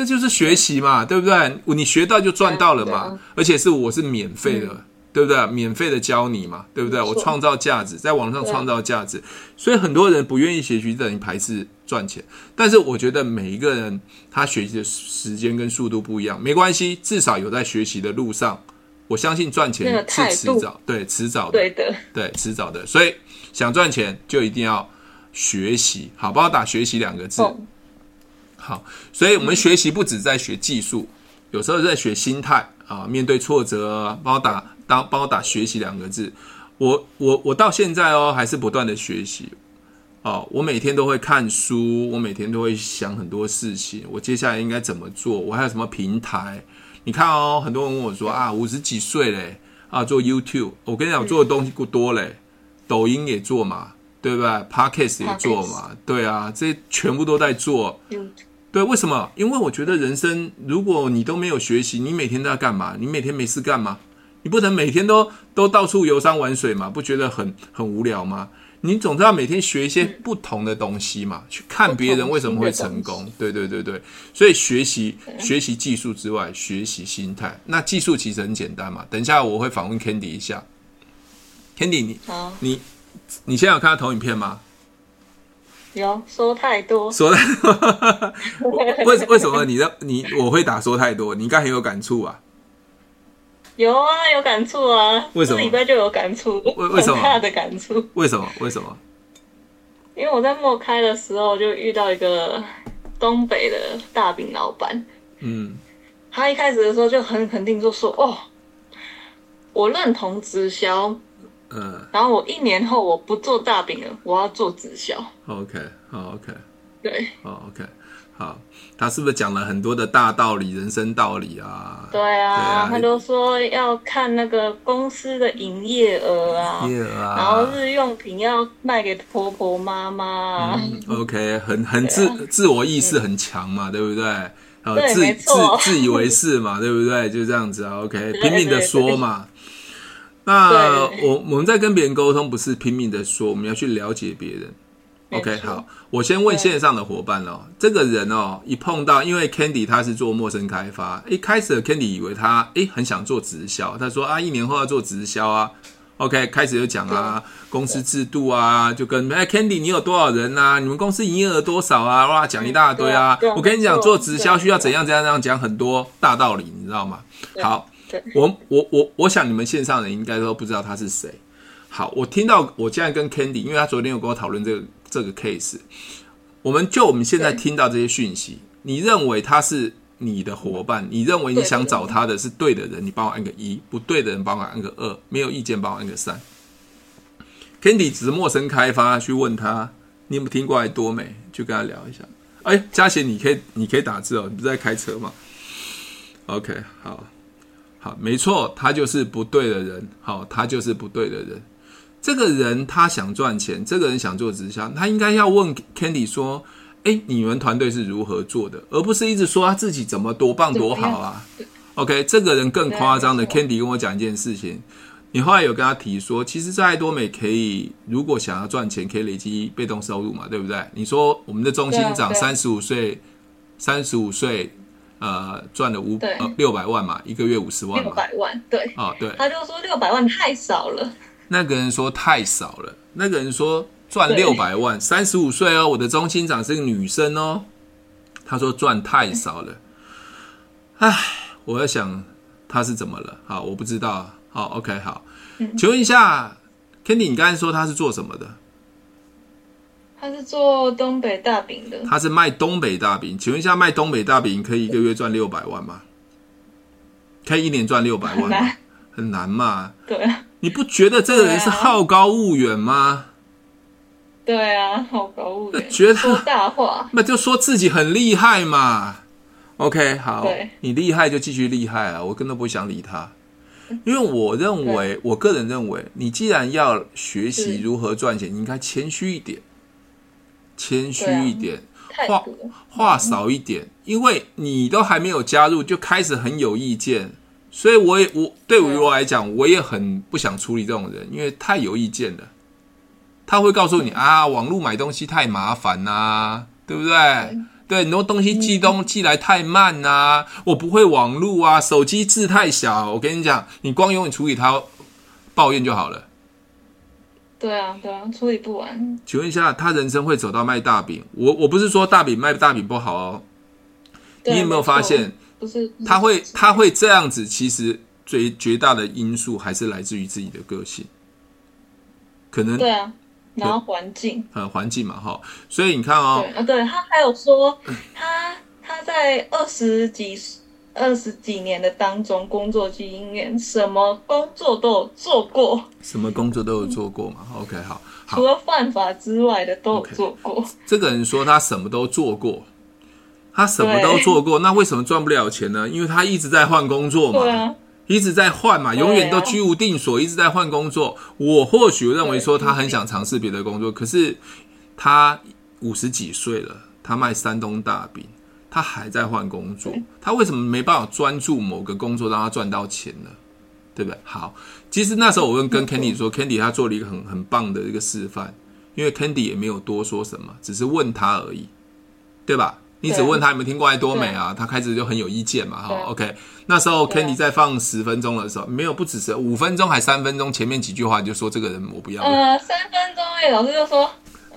Speaker 1: 这就是学习嘛，对不对？你学到就赚到了嘛，而且是我是免费的。对不对？免费的教你嘛，对不对？我创造价值，在网上创造价值，所以很多人不愿意学习，等于排斥赚钱。但是我觉得每一个人他学习的时间跟速度不一样，没关系，至少有在学习的路上。我相信赚钱是迟早，对，迟早的，
Speaker 2: 对的，
Speaker 1: 对，迟早的。所以想赚钱就一定要学习，好，不好打“学习”两个字。好，所以我们学习不止在学技术，有时候在学心态啊，面对挫折，帮我打。当帮我打学习两个字，我我我到现在哦还是不断的学习哦，我每天都会看书，我每天都会想很多事情，我接下来应该怎么做？我还有什么平台？你看哦，很多人问我说啊，五十几岁嘞啊，做 YouTube，我跟你讲，我做的东西不多嘞，抖音也做嘛，对不对？Podcast 也做嘛，对啊，这全部都在做。对，为什么？因为我觉得人生，如果你都没有学习，你每天都要干嘛？你每天没事干嘛？你不能每天都都到处游山玩水嘛？不觉得很很无聊吗？你总是要每天学一些不同的东西嘛，去看别人为什么会成功。对对对对，所以学习学习技术之外，学习心态。那技术其实很简单嘛。等一下我会访问 Candy 一下。Candy，你你你现在有看到投影片吗？
Speaker 2: 有，说太多。
Speaker 1: 说太多。为为什么你的你我会打说太多？你应该很有感触啊。
Speaker 2: 有啊，有感触啊！为什么？这礼拜就有感触，
Speaker 1: 为为什么？
Speaker 2: 很大的感触。
Speaker 1: 为什么？为什么？
Speaker 2: 因为我在默开的时候就遇到一个东北的大饼老板，嗯，他一开始的时候就很肯定就说：“哦，我认同直销，嗯，然后我一年后我不做大饼了，我要做直销。”
Speaker 1: OK，好，OK，
Speaker 2: 对，
Speaker 1: 好，OK。好，他是不是讲了很多的大道理、人生道理啊？
Speaker 2: 对啊，对啊，他都说要看那个公司的营业额啊，业额啊，然后日用品要卖给婆婆妈妈。
Speaker 1: 嗯，OK，很很自、啊、自我意识很强嘛，对不对？呃，
Speaker 2: 对
Speaker 1: 自自自以为是嘛，对不对？就这样子啊，OK，*laughs* 拼命的说嘛。那我 *laughs* 我们在跟别人沟通，不是拼命的说，我们要去了解别人。OK，好，我先问线上的伙伴哦，这个人哦，一碰到，因为 Candy 他是做陌生开发，一开始 Candy 以为他诶很想做直销，他说啊，一年后要做直销啊。OK，开始就讲啊，公司制度啊，就跟哎 Candy 你有多少人啊？你们公司营业额多少啊？哇，讲一大堆啊。我跟你讲，做直销需要怎样怎样怎样，讲很多大道理，你知道吗？好，我我我我想你们线上人应该都不知道他是谁。好，我听到我现在跟 Candy，因为他昨天有跟我讨论这个。这个 case，我们就我们现在听到这些讯息，你认为他是你的伙伴？你认为你想找他的是对的人？你帮我按个一，不对的人帮我按个二，没有意见帮我按个三。Candy 只是陌生开发，去问他，你有没有听过爱多美？去跟他聊一下。哎，嘉贤，你可以你可以打字哦，你不是在开车吗？OK，好，好，没错，他就是不对的人。好，他就是不对的人。这个人他想赚钱，这个人想做直销，他应该要问 Candy 说：“哎，你们团队是如何做的？”而不是一直说他自己怎么多棒多好啊。OK，这个人更夸张的，Candy 跟我讲一件事情。你后来有跟他提说，其实，在爱多美可以，如果想要赚钱，可以累积被动收入嘛，对不对？你说我们的中心长三十五岁，三十五岁，呃，赚了五呃六百万嘛，一个月五十万嘛，
Speaker 2: 六百万，对，
Speaker 1: 啊、哦，对，
Speaker 2: 他就说六百万太少了。
Speaker 1: 那个人说太少了，那个人说赚六百万，三十五岁哦，我的中心长是个女生哦，他说赚太少了，唉，我在想他是怎么了？好，我不知道。好，OK，好，请问一下，Kandy，你刚才说他是做什么的？
Speaker 2: 他是做东北大饼的。
Speaker 1: 他是卖东北大饼，请问一下，卖东北大饼可以一个月赚六百万吗？可以一年赚六百万吗？很难，很难嘛？*laughs*
Speaker 2: 对啊。
Speaker 1: 你不觉得这个人是好高骛远吗？
Speaker 2: 对啊，好高骛远，
Speaker 1: 觉得
Speaker 2: 说大话，*laughs*
Speaker 1: 那就说自己很厉害嘛。OK，好，你厉害就继续厉害啊，我根本不想理他。*laughs* 因为我认为，我个人认为，你既然要学习如何赚钱，你应该谦虚一点，谦虚一点，话话少一点。因为你都还没有加入，就开始很有意见，所以我也我对于我来讲，我也很不想处理这种人，因为太有意见了。他会告诉你啊，网络买东西太麻烦呐，对不对？对，很多东西寄东寄来太慢呐、啊，我不会网络啊，手机字太小。我跟你讲，你光用你处理它，抱怨就好了。
Speaker 2: 对啊，对啊，处理不完。
Speaker 1: 请问一下，他人生会走到卖大饼？我我不是说大饼卖大饼不好哦。你有没有发现？
Speaker 2: 不是，
Speaker 1: 他会他会这样子，其实最绝大的因素还是来自于自己的个性。可能
Speaker 2: 对啊。然后环境，
Speaker 1: 呃，环境嘛，哈，所以你看哦，
Speaker 2: 对啊，对他还有说，他他在二十几二十几年的当中工作经验，什么工作都有做过，
Speaker 1: 什么工作都有做过嘛。嗯、OK，好，好，
Speaker 2: 除了犯法之外的都有做过。Okay,
Speaker 1: 这个人说他什么都做过，他什么都做过，那为什么赚不了钱呢？因为他一直在换工作嘛。对啊。一直在换嘛，永远都居无定所，一直在换工作。我或许认为说他很想尝试别的工作，可是他五十几岁了，他卖山东大饼，他还在换工作，他为什么没办法专注某个工作让他赚到钱呢？对不对？好，其实那时候我问跟 Candy 说，Candy 他做了一个很很棒的一个示范，因为 Candy 也没有多说什么，只是问他而已，对吧？你只问他有没有听过爱多美啊？他开始就很有意见嘛，哈，OK。那时候 Candy 在放十分钟的时候，没有不只是五分钟，还三分钟，前面几句话就说这个人我不要。
Speaker 2: 呃，三分钟哎，老师就说，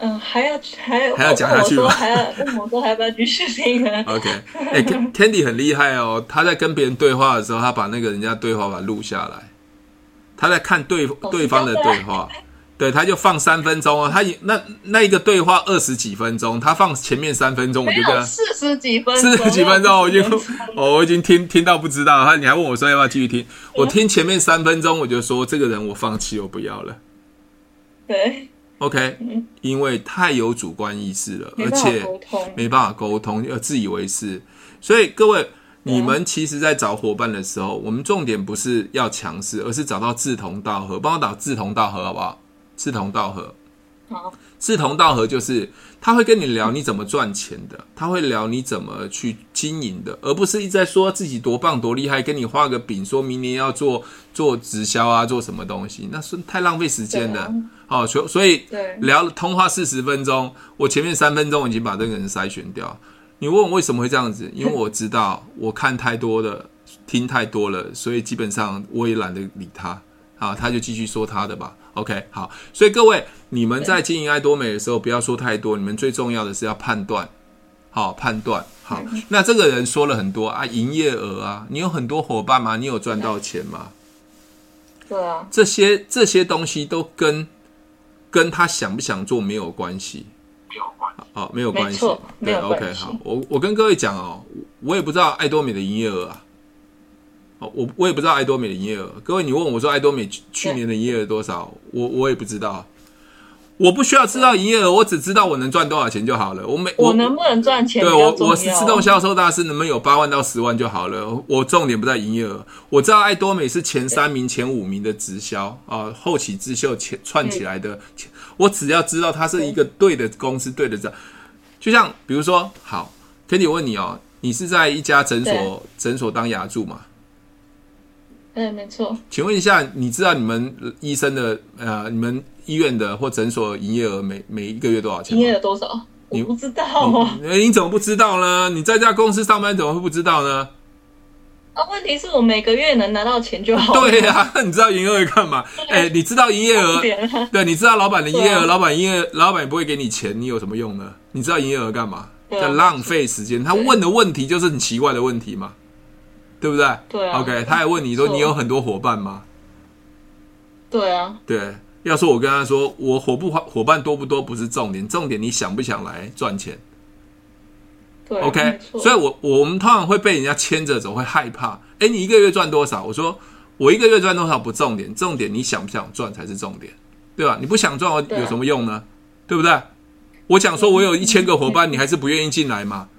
Speaker 2: 嗯，还要还要
Speaker 1: 还要讲下去吗？
Speaker 2: 还要问我说还要不要继续听呢
Speaker 1: ？OK，哎，*laughs* Candy 很厉害哦，他在跟别人对话的时候，他把那个人家对话把它录下来，他在看对对方的对话。对，他就放三分钟哦，他那那一个对话二十几分钟，他放前面三分钟，我就跟他
Speaker 2: 四十几分钟，
Speaker 1: 四十几分钟，我已经 *laughs* 哦，我已经听听到不知道，他你还问我说要不要继续听？我听前面三分钟，我就说这个人我放弃，我不要了。
Speaker 2: 对
Speaker 1: ，OK，因为太有主观意识了，而且没办法沟通，要自以为是，所以各位。你们其实，在找伙伴的时候，我们重点不是要强势，而是找到志同道合。帮我打志同道合，好不好？志同道合，
Speaker 2: 好。
Speaker 1: 志同道合就是他会跟你聊你怎么赚钱的，他会聊你怎么去经营的，而不是一直在说自己多棒多厉害，跟你画个饼，说明年要做做直销啊，做什么东西，那是太浪费时间的。好，所所以聊通话四十分钟，我前面三分钟已经把这个人筛选掉。你问我为什么会这样子？因为我知道我看太多了，听太多了，所以基本上我也懒得理他。啊，他就继续说他的吧。OK，好。所以各位，你们在经营爱多美的时候，不要说太多。你们最重要的是要判断，好判断。好，那这个人说了很多啊，营业额啊，你有很多伙伴吗？你有赚到钱吗？
Speaker 2: 对啊，
Speaker 1: 这些这些东西都跟跟他想不想做没有关系。没有关，啊，没有关系。对，OK，好，我我跟各位讲哦，我也不知道爱多美的营业额啊。哦，我我也不知道爱多美的营业额。各位，你问我说爱多美去年的营业额多少，我我也不知道。我不需要知道营业额，我只知道我能赚多少钱就好了。我每
Speaker 2: 我能不能赚钱？
Speaker 1: 对我我是自动销售大师，能不能有八万到十万就好了。我重点不在营业额。我知道爱多美是前三名、前五名的直销啊，后起之秀前串起来的。我只要知道它是一个对的公司，对的这就像比如说，好，Kitty 问你哦，你是在一家诊所诊所当牙助吗？
Speaker 2: 对，没错。请
Speaker 1: 问一下，你知道你们医生的呃，你们医院的或诊所营业额每每一个月多少钱？
Speaker 2: 营业额多少？你不知道啊？
Speaker 1: 你，你怎么不知道呢？你在这家公司上班，怎么会不知道呢？
Speaker 2: 啊，问题是我每个月能拿到钱就好。
Speaker 1: 对呀、啊，你知道营业额干嘛？哎、欸，你知道营业额？对，你知道老板的营业额？老板营业，老板也不会给你钱，你有什么用呢？你知道营业额干嘛？在浪费时间。他问的问题就是很奇怪的问题嘛。对不对？
Speaker 2: 对啊。
Speaker 1: OK，他还问你说：“你有很多伙伴吗？”
Speaker 2: 对啊。
Speaker 1: 对，要说我跟他说，我伙不伙伴多不多不是重点，重点你想不想来赚钱？
Speaker 2: 对。
Speaker 1: OK，所以我我们通常会被人家牵着走，会害怕。哎，你一个月赚多少？我说我一个月赚多少不重点，重点你想不想赚才是重点，对吧？你不想赚，我有什么用呢？对，对不对？我想说我有一千个伙伴，你还是不愿意进来吗？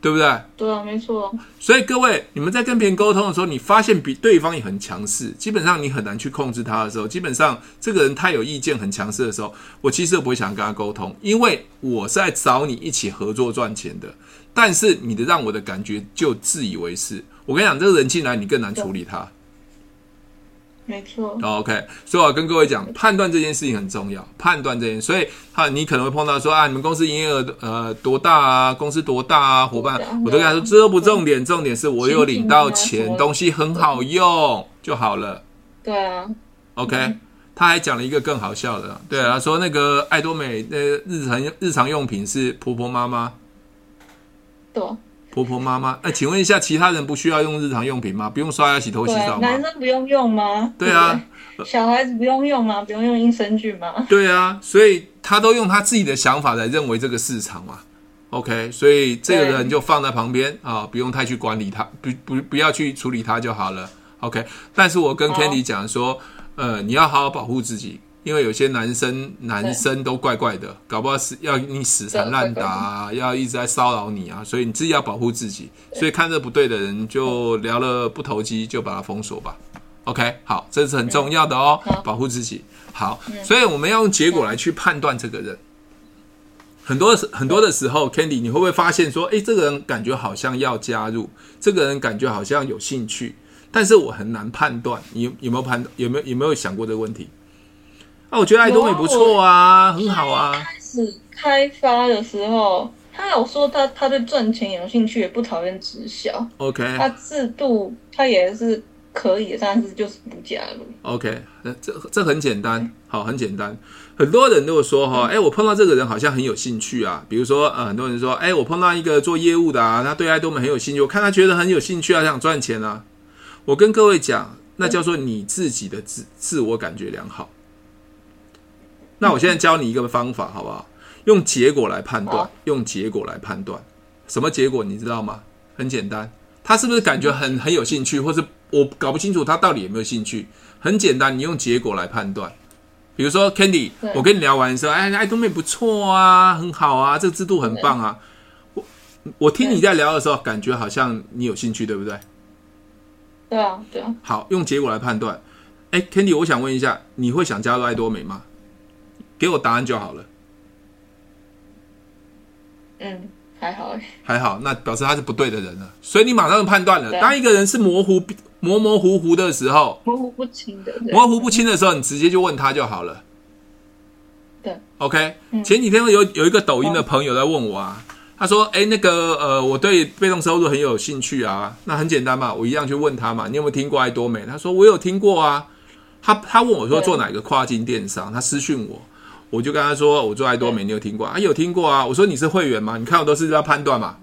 Speaker 1: 对不对？
Speaker 2: 对啊，没错。
Speaker 1: 所以各位，你们在跟别人沟通的时候，你发现比对方也很强势，基本上你很难去控制他的时候，基本上这个人他有意见很强势的时候，我其实都不会想跟他沟通，因为我是在找你一起合作赚钱的。但是你的让我的感觉就自以为是。我跟你讲，这个人进来你更难处理他。
Speaker 2: 没错。
Speaker 1: OK，所以我要跟各位讲，判断这件事情很重要。判断这件事，所以哈，你可能会碰到说啊，你们公司营业额呃多大啊？公司多大啊？伙伴，我都跟他说，这都不重点，重点是我有领到钱，东西很好用就好了。
Speaker 2: 对啊。
Speaker 1: OK，嗯，他还讲了一个更好笑的，对啊，他说那个爱多美那日常日常用品是婆婆妈妈。
Speaker 2: 对。
Speaker 1: 婆婆妈妈，哎，请问一下，其他人不需要用日常用品吗？不用刷牙、洗头、洗澡吗？
Speaker 2: 男生不用用吗？
Speaker 1: 对啊，
Speaker 2: 小孩子不用用吗？不用用益生菌吗？
Speaker 1: 对啊，所以他都用他自己的想法来认为这个市场嘛。OK，所以这个人就放在旁边啊，不用太去管理他，不不不要去处理他就好了。OK，但是我跟 Candy 讲说，呃，你要好好保护自己。因为有些男生男生都怪怪的，搞不好是要你死缠烂打啊，要一直在骚扰你啊，所以你自己要保护自己。所以看着不对的人就聊了不投机，就把他封锁吧。OK，好，这是很重要的哦，保护自己。好，所以我们要用结果来去判断这个人。很多很多的时候，Candy，你会不会发现说，诶，这个人感觉好像要加入，这个人感觉好像有兴趣，但是我很难判断。你有没有判？有没有有没有想过这个问题？啊，我觉得爱多美不错啊，很好啊。
Speaker 2: 开始开发的时候，他有说他他对赚钱有兴趣，也不讨厌直销。
Speaker 1: OK，
Speaker 2: 他制度他也是可以的，但是就是不加入。
Speaker 1: OK，这这很简单，好，很简单。很多人都说哈，哎，我碰到这个人好像很有兴趣啊。比如说，呃，很多人说，哎，我碰到一个做业务的啊，他对爱多美很有兴趣，我看他觉得很有兴趣啊，想赚钱啊。我跟各位讲，那叫做你自己的自自我感觉良好。那我现在教你一个方法，好不好？用结果来判断，用结果来判断，什么结果你知道吗？很简单，他是不是感觉很很有兴趣，或是我搞不清楚他到底有没有兴趣？很简单，你用结果来判断。比如说，Candy，我跟你聊完说，哎，爱多美不错啊，很好啊，这个制度很棒啊。我我听你在聊的时候，感觉好像你有兴趣，对不对？
Speaker 2: 对啊，对啊。
Speaker 1: 好，用结果来判断。哎，Candy，我想问一下，你会想加入爱多美吗？给我答案就好了。
Speaker 2: 嗯，还好。
Speaker 1: 还好，那表示他是不对的人了。所以你马上就判断了，当一个人是模糊、模模糊糊的时候，
Speaker 2: 模糊不清的，
Speaker 1: 模糊不清的时候，你直接就问他就好了。
Speaker 2: 对
Speaker 1: ，OK。前几天有有一个抖音的朋友在问我啊，他说：“哎，那个呃，我对被动收入很有兴趣啊。”那很简单嘛，我一样去问他嘛，你有没有听过爱多美？他说：“我有听过啊。”他他问我说：“做哪个跨境电商？”他私讯我。我就跟他说，我做爱多美，你有听过啊？有听过啊？我说你是会员吗？你看我都是要判断嘛。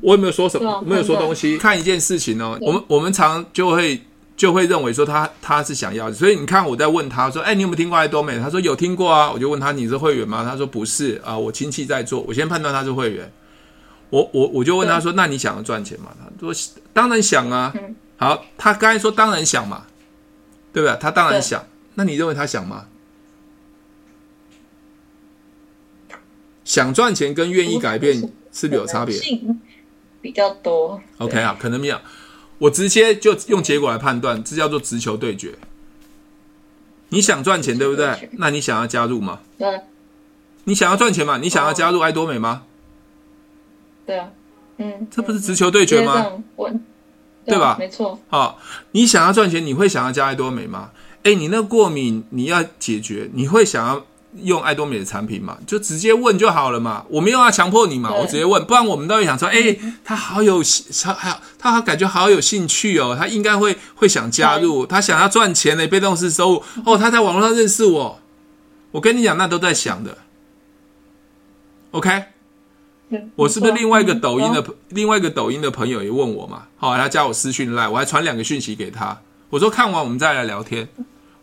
Speaker 1: 我也没有说什么？没有说东西。看一件事情哦，我们我们常就会就会认为说他他是想要的，所以你看我在问他说，哎，你有没有听过爱多美？他说有听过啊。我就问他，你是会员吗？他说不是啊，我亲戚在做。我先判断他是会员。我我我就问他说，那你想要赚钱吗？他说当然想啊。好，他刚才说当然想嘛，对不对？他当然想。那你认为他想吗？想赚钱跟愿意改变是不是有差别？
Speaker 2: 性比较多。
Speaker 1: OK 啊，可能没有。我直接就用结果来判断，这叫做直球对决。你想赚钱，对不对？那你想要加入吗？
Speaker 2: 对。
Speaker 1: 你想要赚钱吗？你想要加入爱多美吗？
Speaker 2: 对啊。嗯。
Speaker 1: 这不是直球对决吗？对吧？
Speaker 2: 没错。
Speaker 1: 好，你想要赚钱，你会想要加爱多美吗？哎，你那过敏你要解决，你会想要用爱多美的产品嘛？就直接问就好了嘛，我没有要强迫你嘛，我直接问，不然我们都会想说，哎，他好有他好他感觉好有兴趣哦，他应该会会想加入，他想要赚钱的被动式收入哦，他在网络上认识我，我跟你讲，那都在想的，OK。我是不是另外一个抖音的另外一个抖音的朋友也问我嘛？好，他加我私讯来，我还传两个讯息给他。我说看完我们再来聊天。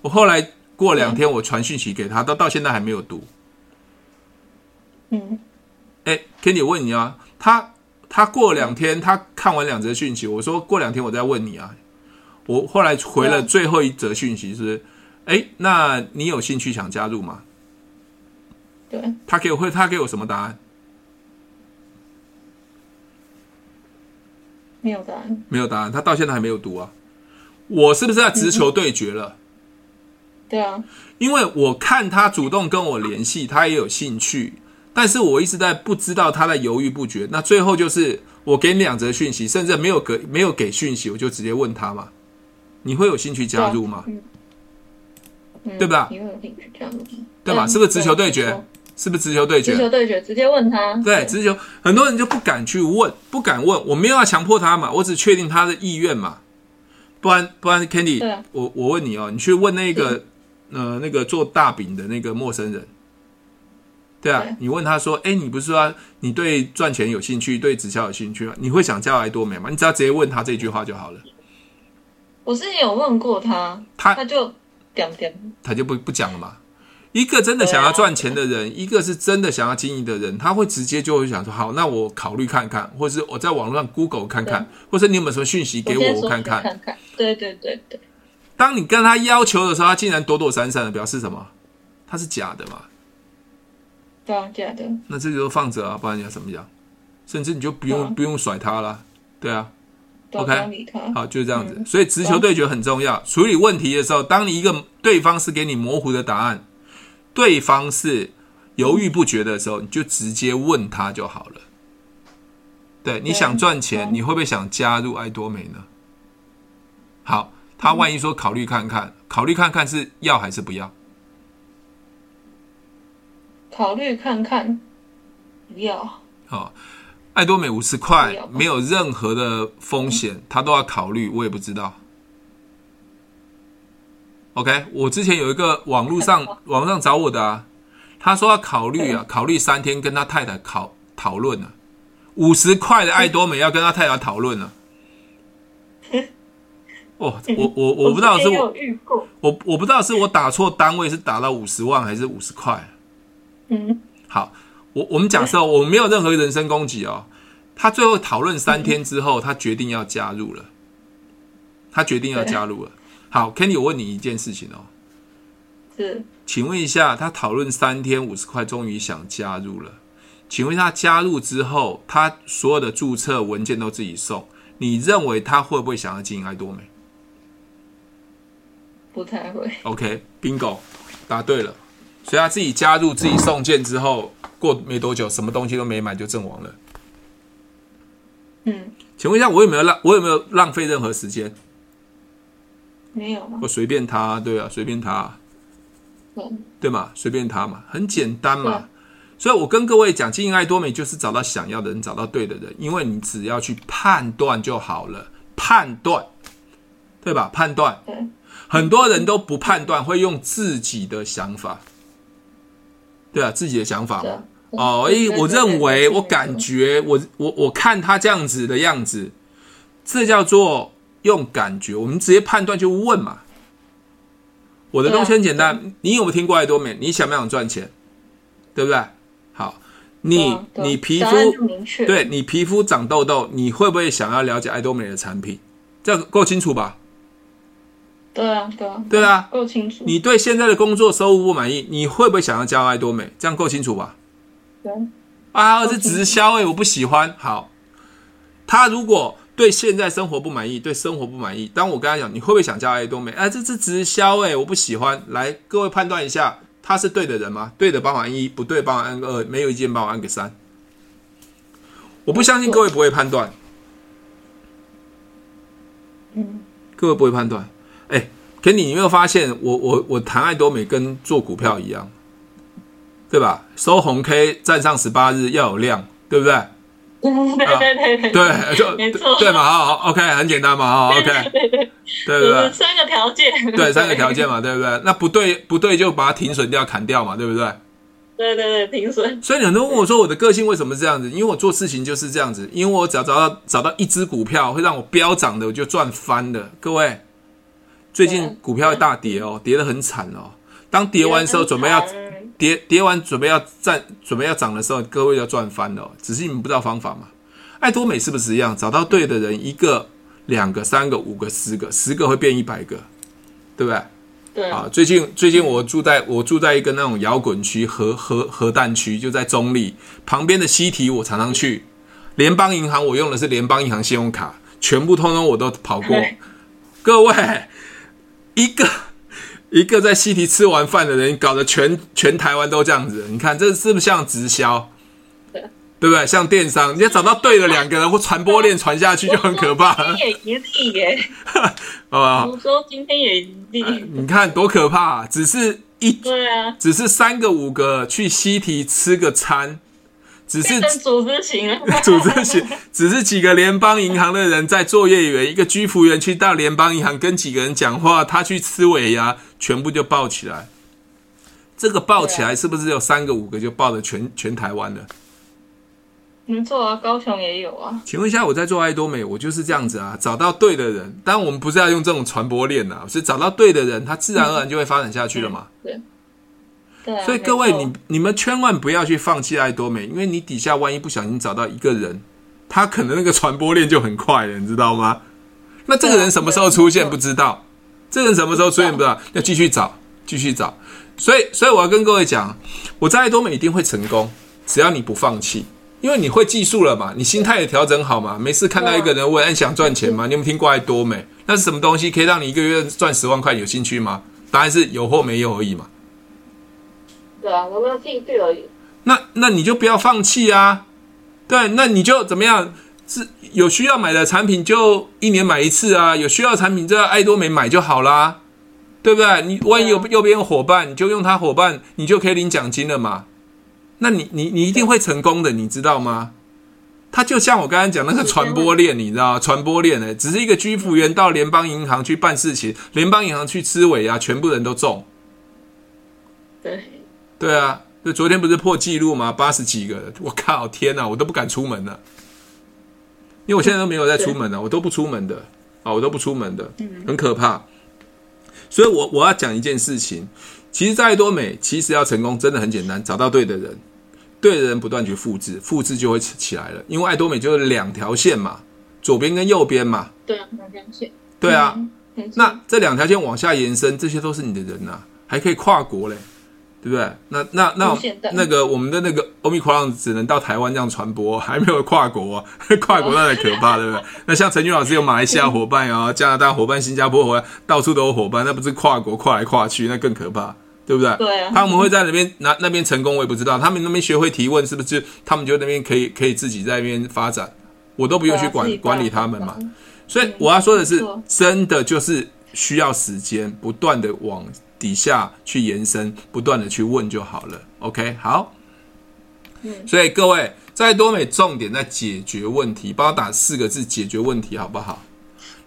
Speaker 1: 我后来过两天我传讯息给他，到到现在还没有读。
Speaker 2: 嗯，
Speaker 1: 哎，Kenny 问你啊，他他过两天他看完两则讯息，我说过两天我再问你啊。我后来回了最后一则讯息是，哎，那你有兴趣想加入吗？
Speaker 2: 对。
Speaker 1: 他给我会他给我什么答案？
Speaker 2: 没有答案，
Speaker 1: 没有答案，他到现在还没有读啊。我是不是在直球对决了？
Speaker 2: 对啊，
Speaker 1: 因为我看他主动跟我联系，他也有兴趣，但是我一直在不知道他在犹豫不决。那最后就是我给你两则讯息，甚至没有给没有给讯息，我就直接问他嘛：你会有兴趣加入吗？对吧？
Speaker 2: 你会有兴趣加入？
Speaker 1: 对吧？是不是直球对决？是不是直球对决？
Speaker 2: 直球对决，直接问他。
Speaker 1: 对，直球，很多人就不敢去问，不敢问。我没有要强迫他嘛，我只确定他的意愿嘛。不然，不然，Candy，
Speaker 2: 啊，
Speaker 1: 我我问你哦，你去问那个呃那个做大饼的那个陌生人，对啊，你问他说，哎，你不是说你对赚钱有兴趣，对直销有兴趣吗？你会想叫爱多美吗？你只要直接问他这句话就好了。
Speaker 2: 我之前有问过他，他他就讲讲，
Speaker 1: 他就不不讲了嘛。一个真的想要赚钱的人，一个是真的想要经营的人，他会直接就会想说：好，那我考虑看看，或者是我在网络上 Google 看看，或者你有没有什么讯息给我，我看看。
Speaker 2: 看看，对对对对。
Speaker 1: 当你跟他要求的时候，他竟然躲躲闪闪的，表示什么？他是假的嘛？
Speaker 2: 对啊，假的。
Speaker 1: 那这就放着啊，不然你要怎么讲？甚至你就不用不用甩他了，对啊。OK，好，就是这样子。所以直球对决很重要。处理问题的时候，当你一个对方是给你模糊的答案。对方是犹豫不决的时候，你就直接问他就好了。对，你想赚钱，你会不会想加入爱多美呢？好，他万一说考虑看看，考虑看看是要还是不要？
Speaker 2: 考虑看看，不要。
Speaker 1: 好，爱多美五十块，没有任何的风险，他都要考虑，我也不知道。OK，我之前有一个网络上网上找我的啊，他说要考虑啊，考虑三天跟他太太考讨论啊，五十块的爱多美要跟他太太讨论了。*laughs* 哦，我我我不知道是我我我不知道是我打错单位，是打到五十万还是五十块？
Speaker 2: 嗯，
Speaker 1: 好，我我们假设我没有任何人身攻击哦，他最后讨论三天之后，他决定要加入了，他决定要加入了。好，Kenny，我问你一件事情哦，
Speaker 2: 是，
Speaker 1: 请问一下，他讨论三天五十块，终于想加入了。请问他加入之后，他所有的注册文件都自己送，你认为他会不会想要经营爱多美？
Speaker 2: 不太会。
Speaker 1: OK，Bingo，答对了。所以他自己加入，自己送件之后，过没多久，什么东西都没买就阵亡了。
Speaker 2: 嗯，
Speaker 1: 请问一下，我有没有浪？我有没有浪费任何时间？
Speaker 2: 没有吗？
Speaker 1: 我随便他，对啊，随便他，
Speaker 2: 嗯，
Speaker 1: 对嘛，随便他嘛，很简单嘛。所以我跟各位讲，经营爱多美就是找到想要的人，找到对的人，因为你只要去判断就好了，判断，对吧？判断，
Speaker 2: 对，
Speaker 1: 很多人都不判断，会用自己的想法，对啊，自己的想法嘛。哦，诶，我认为，我感觉，我我我看他这样子的样子，这叫做。用感觉，我们直接判断就问嘛。我的东西很简单，你有没有听过爱多美？你想不想赚钱？对不对？好，你你皮肤对你皮肤长痘痘，你会不会想要了解爱多美的产品？这样够清楚吧？
Speaker 2: 对啊，对啊，
Speaker 1: 对啊，
Speaker 2: 够清楚。
Speaker 1: 你对现在的工作收入不满意，你会不会想要加爱多美？这样够清楚吧？
Speaker 2: 对
Speaker 1: 啊，是直销哎，我不喜欢。好，他如果对现在生活不满意，对生活不满意，当我跟他讲，你会不会想加爱多美？哎，这是直销哎，我不喜欢。来，各位判断一下，他是对的人吗？对的帮我按一，不对帮我按个二，没有意见帮我按个三。我不相信各位不会判断。
Speaker 2: 嗯，
Speaker 1: 各位不会判断。哎，Kenny，你有没有发现我我我谈爱多美跟做股票一样？对吧？收红 K 站上十八日要有量，对不对？*laughs*
Speaker 2: 对对对对，
Speaker 1: 对就没错，对嘛？好好，OK，很简单嘛，好，OK，对对对，对？
Speaker 2: 三个条件，
Speaker 1: 对三个条件嘛，对不对？那不对不对就把它停损掉砍掉嘛，对不对？
Speaker 2: 对对对，停损。
Speaker 1: 所以很多人问我说，我的个性为什么是这样子？因为我做事情就是这样子，因为我只要找到找到一只股票会让我飙涨的，我就赚翻了。各位，最近股票大跌哦，跌得很惨哦。当跌完的时候，准备要。跌跌完准备要站准备要涨的时候，各位要赚翻了，只是你们不知道方法嘛。爱多美是不是一样？找到对的人，一个、两个、三个、五个、十个，十个会变一百个，对不对？
Speaker 2: 对
Speaker 1: 啊。最近最近我住在我住在一个那种摇滚区、核核核弹区，就在中立旁边的西提，我常常去。联邦银行我用的是联邦银行信用卡，全部通通我都跑过。*laughs* 各位，一个。*laughs* 一个在西堤吃完饭的人，搞得全全台湾都这样子。你看，这是不是像直销？对，对不对？像电商，你要找到对的两个人或传播链传下去就很可怕。
Speaker 2: 今天也一例耶，*laughs*
Speaker 1: 好不好？
Speaker 2: 我说今天也一例，
Speaker 1: 你看多可怕啊！只是一
Speaker 2: 对啊，
Speaker 1: 只是三个五个去西堤吃个餐。只是
Speaker 2: 组织型，*laughs*
Speaker 1: 组织型，只是几个联邦银行的人在作业员，一个居服员去到联邦银行跟几个人讲话，他去吃尾牙，全部就爆起来。这个爆起来是不是有三个五个就爆的全全台湾了？
Speaker 2: 没错啊，高雄也有啊。
Speaker 1: 请问一下，我在做爱多美，我就是这样子啊，找到对的人。当然，我们不是要用这种传播链呐，是找到对的人，他自然而然就会发展下去了嘛。
Speaker 2: 对。
Speaker 1: 所以各位，你你们千万不要去放弃爱多美，因为你底下万一不小心找到一个人，他可能那个传播链就很快了，你知道吗？那这个人什么时候出现不知道，这个人什么时候出现不知道，要继续找，继续找。所以，所以我要跟各位讲，我在爱多美一定会成功，只要你不放弃，因为你会技术了嘛，你心态也调整好嘛。没事看到一个人问，你想赚钱吗？你有没有听过爱多美？那是什么东西可以让你一个月赚十万块？有兴趣吗？答案是有或没有而已嘛。
Speaker 2: 对啊，我没有兴趣而已。
Speaker 1: 那那你就不要放弃啊！对，那你就怎么样？是有需要买的产品就一年买一次啊，有需要产品在爱多美买就好啦，对不对？你万一有右边有伙伴，你就用他伙伴，你就可以领奖金了嘛。那你你你一定会成功的，你知道吗？他就像我刚才讲那个传播链，你知道吗？传播链呢，只是一个居服员到联邦银行去办事情，联邦银行去吃尾啊，全部人都中。
Speaker 2: 对。
Speaker 1: 对啊，就昨天不是破纪录吗？八十几个人，我靠，天哪，我都不敢出门了，因为我现在都没有在出门了，我都不出门的。啊，我都不出门的，很可怕。所以我我要讲一件事情，其实在爱多美，其实要成功真的很简单，找到对的人，对的人不断去复制，复制就会起来了。因为爱多美就是两条线嘛，左边跟右边嘛，
Speaker 2: 对啊，两条线，
Speaker 1: 对啊，那这两条线往下延伸，这些都是你的人呐，还可以跨国嘞。对不对？那那那那个我们的那个 Omicron 只能到台湾这样传播，*laughs* 还没有跨国啊，*laughs* 跨国那才可怕，对不对？那像陈俊老师有马来西亚伙伴啊，加拿大伙伴、新加坡伙伴，到处都有伙伴，那不是跨国跨来跨去，那更可怕，对不对？
Speaker 2: 对啊。
Speaker 1: 他们会在那边那那边成功，我也不知道。他们那边学会提问，是不是？他们就那边可以可以自己在那边发展，我都不用去管管理他们嘛。所以我要说的是，真的就是需要时间，不断的往。底下去延伸，不断的去问就好了。OK，好。所以各位在多美重点在解决问题，帮我打四个字：解决问题，好不好？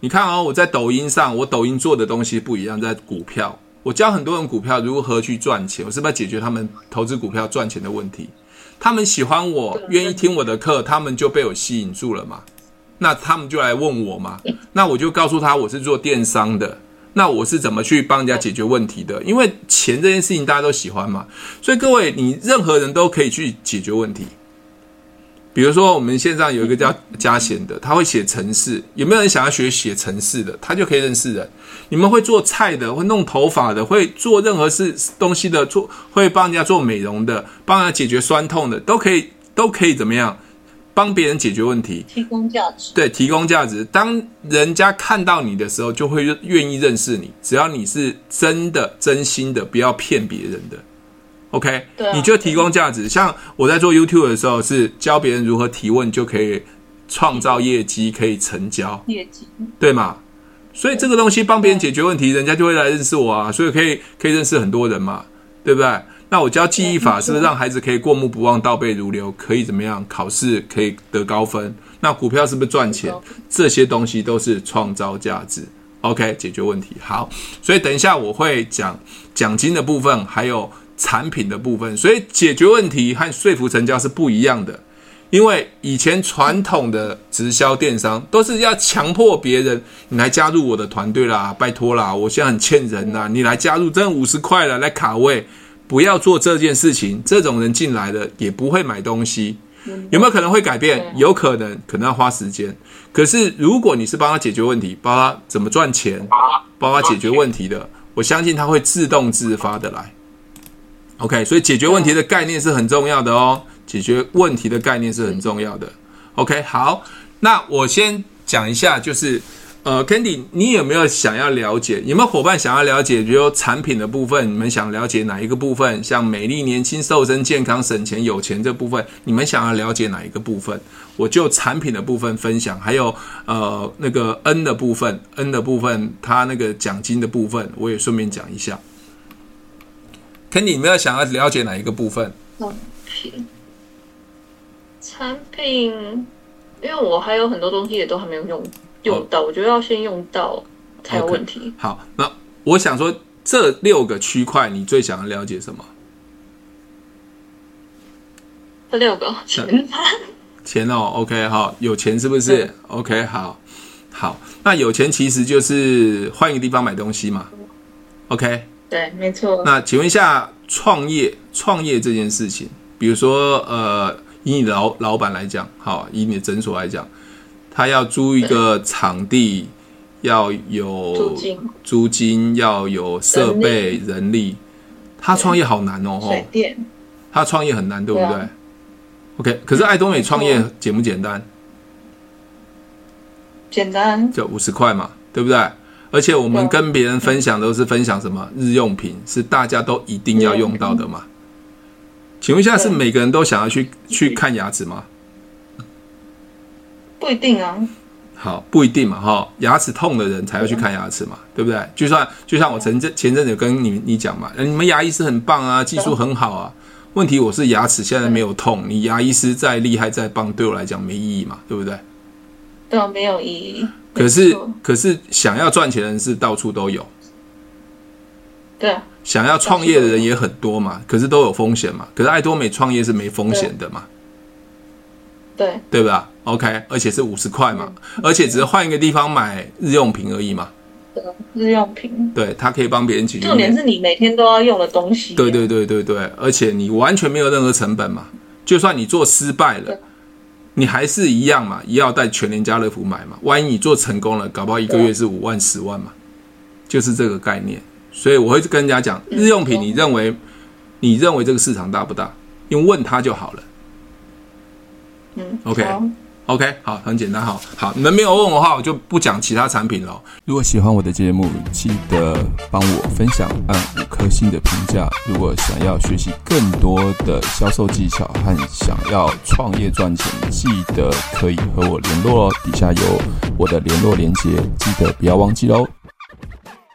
Speaker 1: 你看哦，我在抖音上，我抖音做的东西不一样，在股票，我教很多人股票如何去赚钱，我是不是要解决他们投资股票赚钱的问题？他们喜欢我，愿意听我的课，他们就被我吸引住了嘛。那他们就来问我嘛，那我就告诉他我是做电商的。那我是怎么去帮人家解决问题的？因为钱这件事情大家都喜欢嘛，所以各位，你任何人都可以去解决问题。比如说，我们线上有一个叫嘉贤的，他会写程式，有没有人想要学写程式的？他就可以认识人。你们会做菜的，会弄头发的，会做任何事东西的，做会帮人家做美容的，帮人家解决酸痛的，都可以都可以怎么样帮别人解决问题，
Speaker 2: 提供价值。
Speaker 1: 对，提供价值。当人家看到你的时候，就会愿意认识你。只要你是真的、真心的，不要骗别人的。OK，
Speaker 2: 对啊，
Speaker 1: 你就提供价值。像我在做 YouTube 的时候，是教别人如何提问就可以创造业绩，可以成交
Speaker 2: 业绩，
Speaker 1: 对吗？所以这个东西帮别人解决问题，人家就会来认识我啊。所以可以可以认识很多人嘛，对不对？那我教记忆法是不是让孩子可以过目不忘、倒背如流？可以怎么样？考试可以得高分？那股票是不是赚钱？这些东西都是创造价值。OK，解决问题。好，所以等一下我会讲奖金的部分，还有产品的部分。所以解决问题和说服成交是不一样的。因为以前传统的直销电商都是要强迫别人，你来加入我的团队啦，拜托啦，我现在很欠人呐，你来加入，挣五十块了，来卡位，不要做这件事情。这种人进来的也不会买东西，有没有可能会改变？有可能，可能要花时间。可是如果你是帮他解决问题，帮他怎么赚钱，帮他解决问题的，我相信他会自动自发的来。OK，所以解决问题的概念是很重要的哦。解决问题的概念是很重要的。OK，好，那我先讲一下，就是呃，Candy，你有没有想要了解？有没有伙伴想要了解？比如产品的部分，你们想了解哪一个部分？像美丽、年轻、瘦身、健康、省钱、有钱这部分，你们想要了解哪一个部分？我就产品的部分分享，还有呃那个 N 的部分，N 的部分，它那个奖金的部分，我也顺便讲一下。Candy，你们要想要了解哪一个部分？
Speaker 2: 产品。产品，因为我还有很多东西也都还没有用用到，我觉得要先用到才有问题。
Speaker 1: Okay, 好，那我想说，这六个区块你最想要了解什么？
Speaker 2: 这六个钱，
Speaker 1: 钱哦，OK，好，有钱是不是？OK，好，好，那有钱其实就是换一个地方买东西嘛。OK，
Speaker 2: 对，没错。
Speaker 1: 那请问一下，创业创业这件事情，比如说呃。以你的老老板来讲，好，以你的诊所来讲，他要租一个场地，要有租金，租金要有设备、人力，他创业好难哦，
Speaker 2: 水电，
Speaker 1: 他创业很难，对不对，对？OK，可是爱多美创业简不简单？
Speaker 2: 简单，
Speaker 1: 就五十块嘛，对不对？而且我们跟别人分享都是分享什么日用品，是大家都一定要用到的嘛。请问一下，是每个人都想要去去看牙齿吗？
Speaker 2: 不一定啊。
Speaker 1: 好，不一定嘛，哈，牙齿痛的人才要去看牙齿嘛，对不对？就算就像我前阵前阵子跟你你讲嘛，你们牙医师很棒啊，技术很好啊。问题我是牙齿现在没有痛，你牙医师再厉害再棒，对我来讲没意义嘛，对不对？
Speaker 2: 对啊，没有意义。
Speaker 1: 可是可是想要赚钱的人是到处都有。
Speaker 2: 对啊。
Speaker 1: 想要创业的人也很多嘛，可是都有风险嘛。可是爱多美创业是没风险的嘛，
Speaker 2: 对
Speaker 1: 对吧？OK，而且是五十块嘛，而且只是换一个地方买日用品而已嘛。
Speaker 2: 日用品，
Speaker 1: 对，它可以帮别人解决。
Speaker 2: 重点是你每天都要用的东西。
Speaker 1: 对对对对对，而且你完全没有任何成本嘛。就算你做失败了，你还是一样嘛，也要带全联家乐福买嘛。万一你做成功了，搞不好一个月是五万十万嘛，就是这个概念。所以我会跟人家讲，日用品，你认为，你认为这个市场大不大？用问他就好了。
Speaker 2: 嗯
Speaker 1: OK，好，很简单，好，好，你们没有问我的话，我就不讲其他产品了。如果喜欢我的节目，记得帮我分享，按五颗星的评价。如果想要学习更多的销售技巧和想要创业赚钱，记得可以和我联络哦。底下有我的联络连接，记得不要忘记哦。